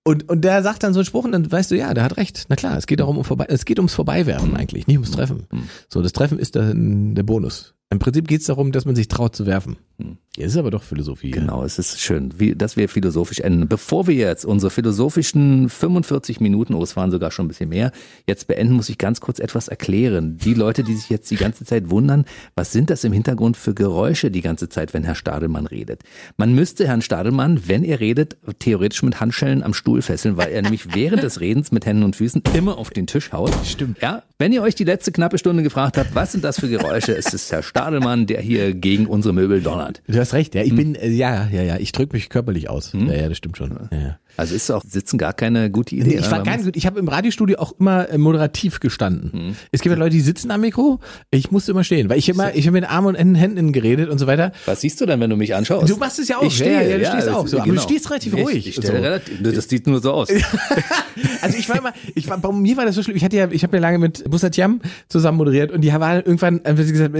Und, und der sagt dann so einen Spruch und dann weißt du, ja, der hat recht. Na klar, es geht darum, um vorbei, es geht ums Vorbeiwerfen eigentlich, nicht ums Treffen. Mhm. So, das Treffen ist dann der Bonus. Im Prinzip geht es darum, dass man sich traut zu werfen. Hm. Ja, ist aber doch Philosophie. Genau, es ist schön, wie, dass wir philosophisch enden. Bevor wir jetzt unsere philosophischen 45 Minuten, oh, es waren sogar schon ein bisschen mehr, jetzt beenden, muss ich ganz kurz etwas erklären. Die Leute, die sich jetzt die ganze Zeit wundern, was sind das im Hintergrund für Geräusche die ganze Zeit, wenn Herr Stadelmann redet? Man müsste Herrn Stadelmann, wenn er redet, theoretisch mit Handschellen am Stuhl fesseln, weil er nämlich während des Redens mit Händen und Füßen immer auf den Tisch haut. Stimmt. Ja, wenn ihr euch die letzte knappe Stunde gefragt habt, was sind das für Geräusche, es ist Herr Stadelmann, der hier gegen unsere Möbel donnert. Du hast recht, ja. Ich hm. bin, äh, ja, ja, ja. Ich drücke mich körperlich aus. Hm? Ja, ja, das stimmt schon. Ja, ja. Also ist auch Sitzen gar keine gute Idee. Nee, ich war gar nicht gut. Ich habe im Radiostudio auch immer äh, moderativ gestanden. Hm. Es gibt ja Leute, die sitzen am Mikro. Ich musste immer stehen, weil ich immer, ich habe mit Armen und Händen geredet und so weiter. Was siehst du denn, wenn du mich anschaust? Du machst es ja auch. Ich stehe, ja, ja, du ja, stehst auch so. Aber genau. du stehst relativ ich, ruhig. Ich, so. relativ, das sieht nur so aus. also ich war immer, ich war, bei mir war das so schlimm. Ich hatte ja, ich habe ja lange mit Bussatiam zusammen moderiert und die war irgendwann, gesagt,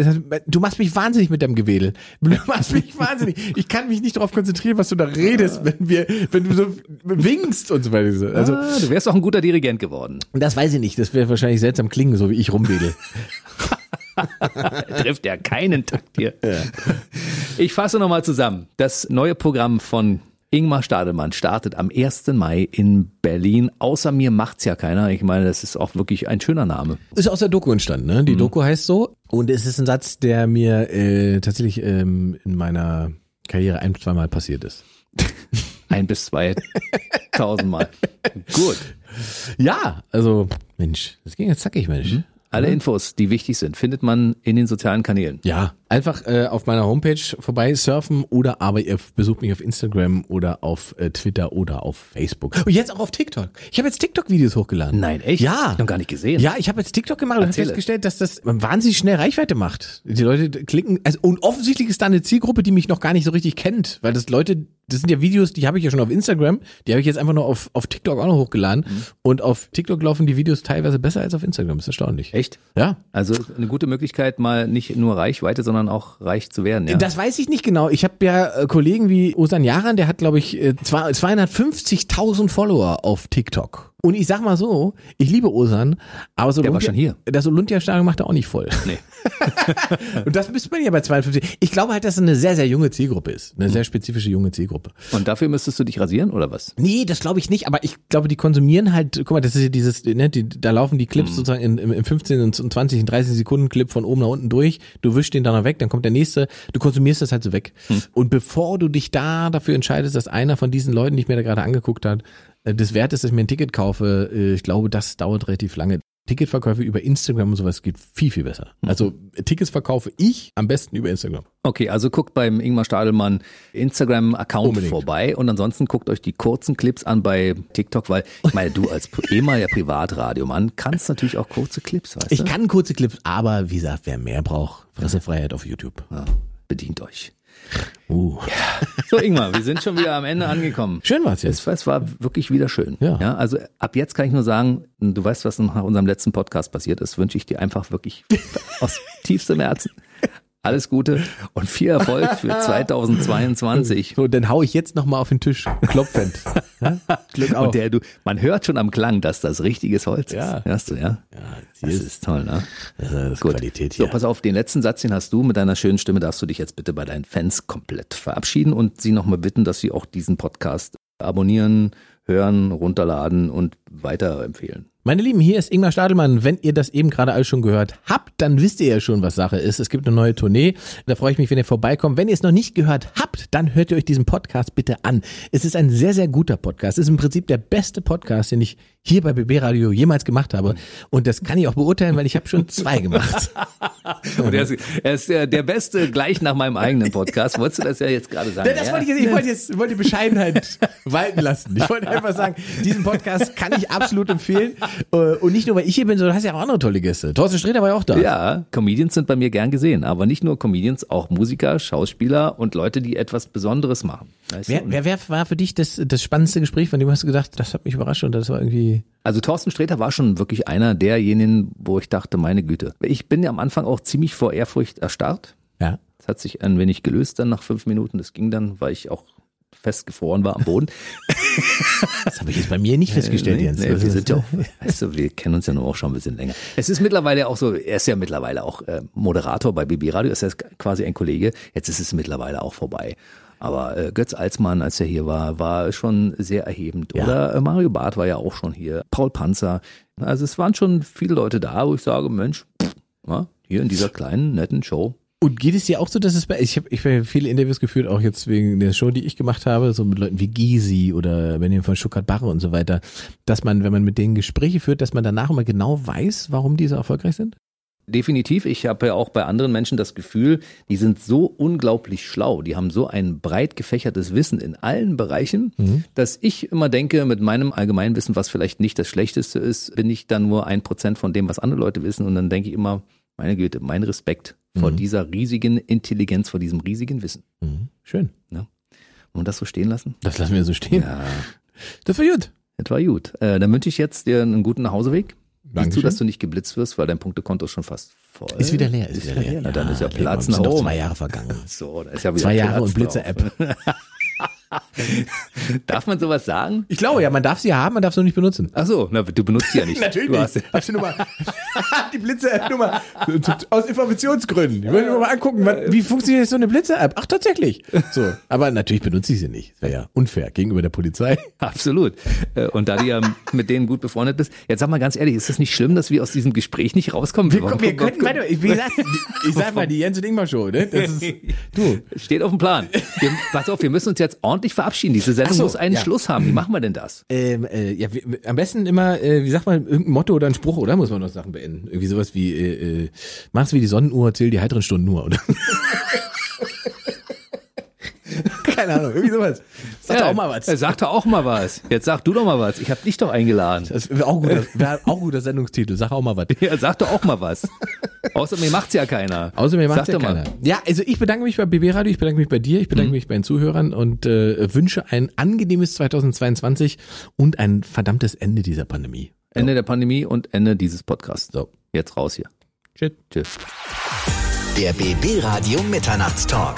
du machst mich wahnsinnig mit deinem Gewedel. Du machst mich wahnsinnig. Ich kann mich nicht darauf konzentrieren, was du da redest, wenn wir, wenn du so winkst und so weiter. Also, ah, du wärst auch ein guter Dirigent geworden. Das weiß ich nicht. Das wäre wahrscheinlich seltsam klingen, so wie ich rumwedel. Trifft ja keinen Takt hier. Ja. Ich fasse nochmal zusammen. Das neue Programm von Ingmar Stadelmann startet am 1. Mai in Berlin. Außer mir macht's ja keiner. Ich meine, das ist auch wirklich ein schöner Name. Ist aus der Doku entstanden, ne? Die mhm. Doku heißt so. Und es ist ein Satz, der mir äh, tatsächlich ähm, in meiner Karriere ein, zweimal passiert ist. Ein bis zwei tausendmal. Gut. Ja, also Mensch, das ging jetzt zackig, Mensch. Mhm. Alle Infos, die wichtig sind, findet man in den sozialen Kanälen. Ja, einfach äh, auf meiner Homepage vorbei surfen oder aber ihr besucht mich auf Instagram oder auf äh, Twitter oder auf Facebook. Und jetzt auch auf TikTok. Ich habe jetzt TikTok-Videos hochgeladen. Nein, echt? Ja. Ich noch gar nicht gesehen. Ja, ich habe jetzt TikTok gemacht und habe festgestellt, dass das wahnsinnig schnell Reichweite macht. Die Leute klicken, also und offensichtlich ist da eine Zielgruppe, die mich noch gar nicht so richtig kennt, weil das Leute, das sind ja Videos, die habe ich ja schon auf Instagram, die habe ich jetzt einfach nur auf, auf TikTok auch noch hochgeladen. Mhm. Und auf TikTok laufen die Videos teilweise besser als auf Instagram. Das ist erstaunlich. Echt? Ja. Also eine gute Möglichkeit, mal nicht nur Reichweite, sondern auch reich zu werden. Ja. Das weiß ich nicht genau. Ich habe ja äh, Kollegen wie Osan Yaran, der hat, glaube ich, äh, 250.000 Follower auf TikTok. Und ich sag mal so, ich liebe Osan, aber so Der war schon hier. das Olympiastadion macht er auch nicht voll. Nee. Und das müsste man ja bei 52. Ich glaube halt, dass es eine sehr, sehr junge Zielgruppe ist. Eine sehr spezifische junge Zielgruppe. Und dafür müsstest du dich rasieren oder was? Nee, das glaube ich nicht, aber ich glaube, die konsumieren halt, guck mal, das ist ja dieses, ne, die, da laufen die Clips sozusagen in, im, im 15 und 20 und 30 Sekunden Clip von oben nach unten durch, du wischst den dann noch weg, dann kommt der nächste, du konsumierst das halt so weg. Und bevor du dich da dafür entscheidest, dass einer von diesen Leuten, die ich mir da gerade angeguckt hat, äh, das wert ist, dass ich mir ein Ticket kaufe, äh, ich glaube, das dauert relativ lange. Ticketverkäufe über Instagram und sowas geht viel, viel besser. Also Tickets verkaufe ich am besten über Instagram. Okay, also guckt beim Ingmar Stadelmann Instagram-Account vorbei und ansonsten guckt euch die kurzen Clips an bei TikTok, weil ich meine, du als ehemaliger Privatradiomann kannst natürlich auch kurze Clips, weißt Ich du? kann kurze Clips, aber wie gesagt, wer mehr braucht, Fressefreiheit auf YouTube. Ja, bedient euch. Uh. So, Ingmar, wir sind schon wieder am Ende angekommen. Schön war's jetzt. Es, es war wirklich wieder schön. Ja. Also ab jetzt kann ich nur sagen, du weißt, was nach unserem letzten Podcast passiert ist, wünsche ich dir einfach wirklich aus tiefstem Herzen alles Gute und viel Erfolg für 2022. So, dann hau ich jetzt nochmal auf den Tisch, klopfend. Glück auf. Und der du, man hört schon am Klang, dass das richtiges Holz Ja. ist. Hörst du, ja? ja, Das ist toll, ne? das ist Gut. Qualität So, hier. pass auf, den letzten Satz, den hast du mit deiner schönen Stimme, darfst du dich jetzt bitte bei deinen Fans komplett verabschieden und sie nochmal bitten, dass sie auch diesen Podcast abonnieren, hören, runterladen und weiterempfehlen. Meine Lieben, hier ist Ingmar Stadelmann. Wenn ihr das eben gerade alles schon gehört habt, dann wisst ihr ja schon, was Sache ist. Es gibt eine neue Tournee. Da freue ich mich, wenn ihr vorbeikommt. Wenn ihr es noch nicht gehört habt, dann hört ihr euch diesen Podcast bitte an. Es ist ein sehr, sehr guter Podcast. Es ist im Prinzip der beste Podcast, den ich hier bei BB Radio jemals gemacht habe. Und das kann ich auch beurteilen, weil ich habe schon zwei gemacht. Und er ist, er ist der, der Beste gleich nach meinem eigenen Podcast. Wolltest du das ja jetzt gerade sagen? Ja, das wollte ich, jetzt, ich wollte jetzt wollte die Bescheidenheit walten lassen. Ich wollte einfach sagen, diesen Podcast kann ich absolut empfehlen. Äh, Und nicht nur, weil ich hier bin, sondern du hast ja auch andere tolle Gäste. Thorsten Sträter war ja auch da. Ja, Comedians sind bei mir gern gesehen, aber nicht nur Comedians, auch Musiker, Schauspieler und Leute, die etwas Besonderes machen. Weißt Wer, wer, wer war für dich das, das spannendste Gespräch, von dem hast du gedacht, das hat mich überrascht und das war irgendwie. Also Thorsten Sträter war schon wirklich einer derjenigen, wo ich dachte, meine Güte. Ich bin ja am Anfang auch ziemlich vor Ehrfurcht erstarrt. Ja. Das hat sich ein wenig gelöst dann nach fünf Minuten. Das ging dann, weil ich auch festgefroren war am Boden. Das habe ich jetzt bei mir nicht festgestellt, Jens. Nee, wir sind ja auch, weißt du, wir kennen uns ja nur auch schon ein bisschen länger. Es ist mittlerweile auch so, er ist ja mittlerweile auch äh, Moderator bei BB Radio, ist ja quasi ein Kollege. Jetzt ist es mittlerweile auch vorbei. Aber äh, Götz Alsmann, als er hier war, war schon sehr erhebend. Ja. Oder äh, Mario Barth war ja auch schon hier. Paul Panzer. Also es waren schon viele Leute da, wo ich sage, Mensch, pff, ja, hier in dieser kleinen, netten Show. Und geht es dir auch so, dass es bei, ich habe ich hab viele Interviews geführt, auch jetzt wegen der Show, die ich gemacht habe, so mit Leuten wie Gysi oder Benjamin von Stuttgart-Barre und so weiter, dass man, wenn man mit denen Gespräche führt, dass man danach immer genau weiß, warum die so erfolgreich sind? Definitiv. Ich habe ja auch bei anderen Menschen das Gefühl, die sind so unglaublich schlau. Die haben so ein breit gefächertes Wissen in allen Bereichen, dass ich immer denke, mit meinem Allgemeinwissen, was vielleicht nicht das Schlechteste ist, bin ich dann nur ein Prozent von dem, was andere Leute wissen. Und dann denke ich immer, meine Güte, mein Respekt vor dieser riesigen Intelligenz, vor diesem riesigen Wissen. Mhm. Schön. Wollen wir das so stehen lassen? Das lassen wir so stehen. Ja, Das war gut. das war gut. Äh, dann wünsche ich jetzt dir einen guten Nachhauseweg. Sieh zu, dass du nicht geblitzt wirst, weil dein Punktekonto ist schon fast voll. Ist wieder leer, ist, wieder leer. Na, dann ist ja Platz nach oben. zwei Jahre vergangen. So, da ist ja wieder Zwei Jahre Platz und Blitzer-App. Darf man sowas sagen? Ich glaube ja, man darf sie haben, man darf sie nur nicht benutzen. Ach so, na, du benutzt sie ja nicht. Du hast, du Nummer? die Blitzer-App-Nummer. Aus Informationsgründen. Ich wollte mir mal angucken, was- wie funktioniert so eine Blitzer-App? Ach, tatsächlich. So. Aber natürlich benutze ich sie nicht. Das wäre ja unfair gegenüber der Polizei. absolut. Äh, Und da du ja mit denen gut befreundet bist, jetzt sag mal ganz ehrlich, ist es nicht schlimm, dass wir aus diesem Gespräch nicht rauskommen? Wir, wir könnten weiter, wie gesagt, ich sag mal, die Jens und Ingmar Show, ne? Das ist, du. Steht auf dem Plan. Wir, pass auf, wir müssen uns jetzt ordentlich verabschieden. Diese Sendung so, muss einen ja. Schluss haben. Wie machen wir denn das? Ähm, äh, ja, wir, am besten immer, äh, wie sagt man, irgendein Motto oder ein Spruch, oder? Muss man noch Sachen beenden. Irgendwie sowas wie, äh, äh, mach's wie die Sonnenuhr, zähl die heiteren Stunden nur, oder? Keine Ahnung, irgendwie sowas. Sag doch auch mal was. Er sagt doch auch mal was. Jetzt sag du doch mal was. Ich habe dich doch eingeladen. Das wäre auch, guter- wär auch ein guter Sendungstitel. Sag auch mal was. Ja, sag doch auch mal was. Außer mir macht's ja keiner. Außer mir macht's Sag ja doch mal. keiner. Ja, also ich bedanke mich bei BB Radio, ich bedanke mich bei dir, ich bedanke mich bei den Zuhörern und äh, wünsche ein angenehmes 2022 und ein verdammtes Ende dieser Pandemie. Ende der Pandemie und Ende dieses Podcasts. So. Jetzt raus hier. Tschüss. Tschüss. Der BB Radio Mitternachtstalk.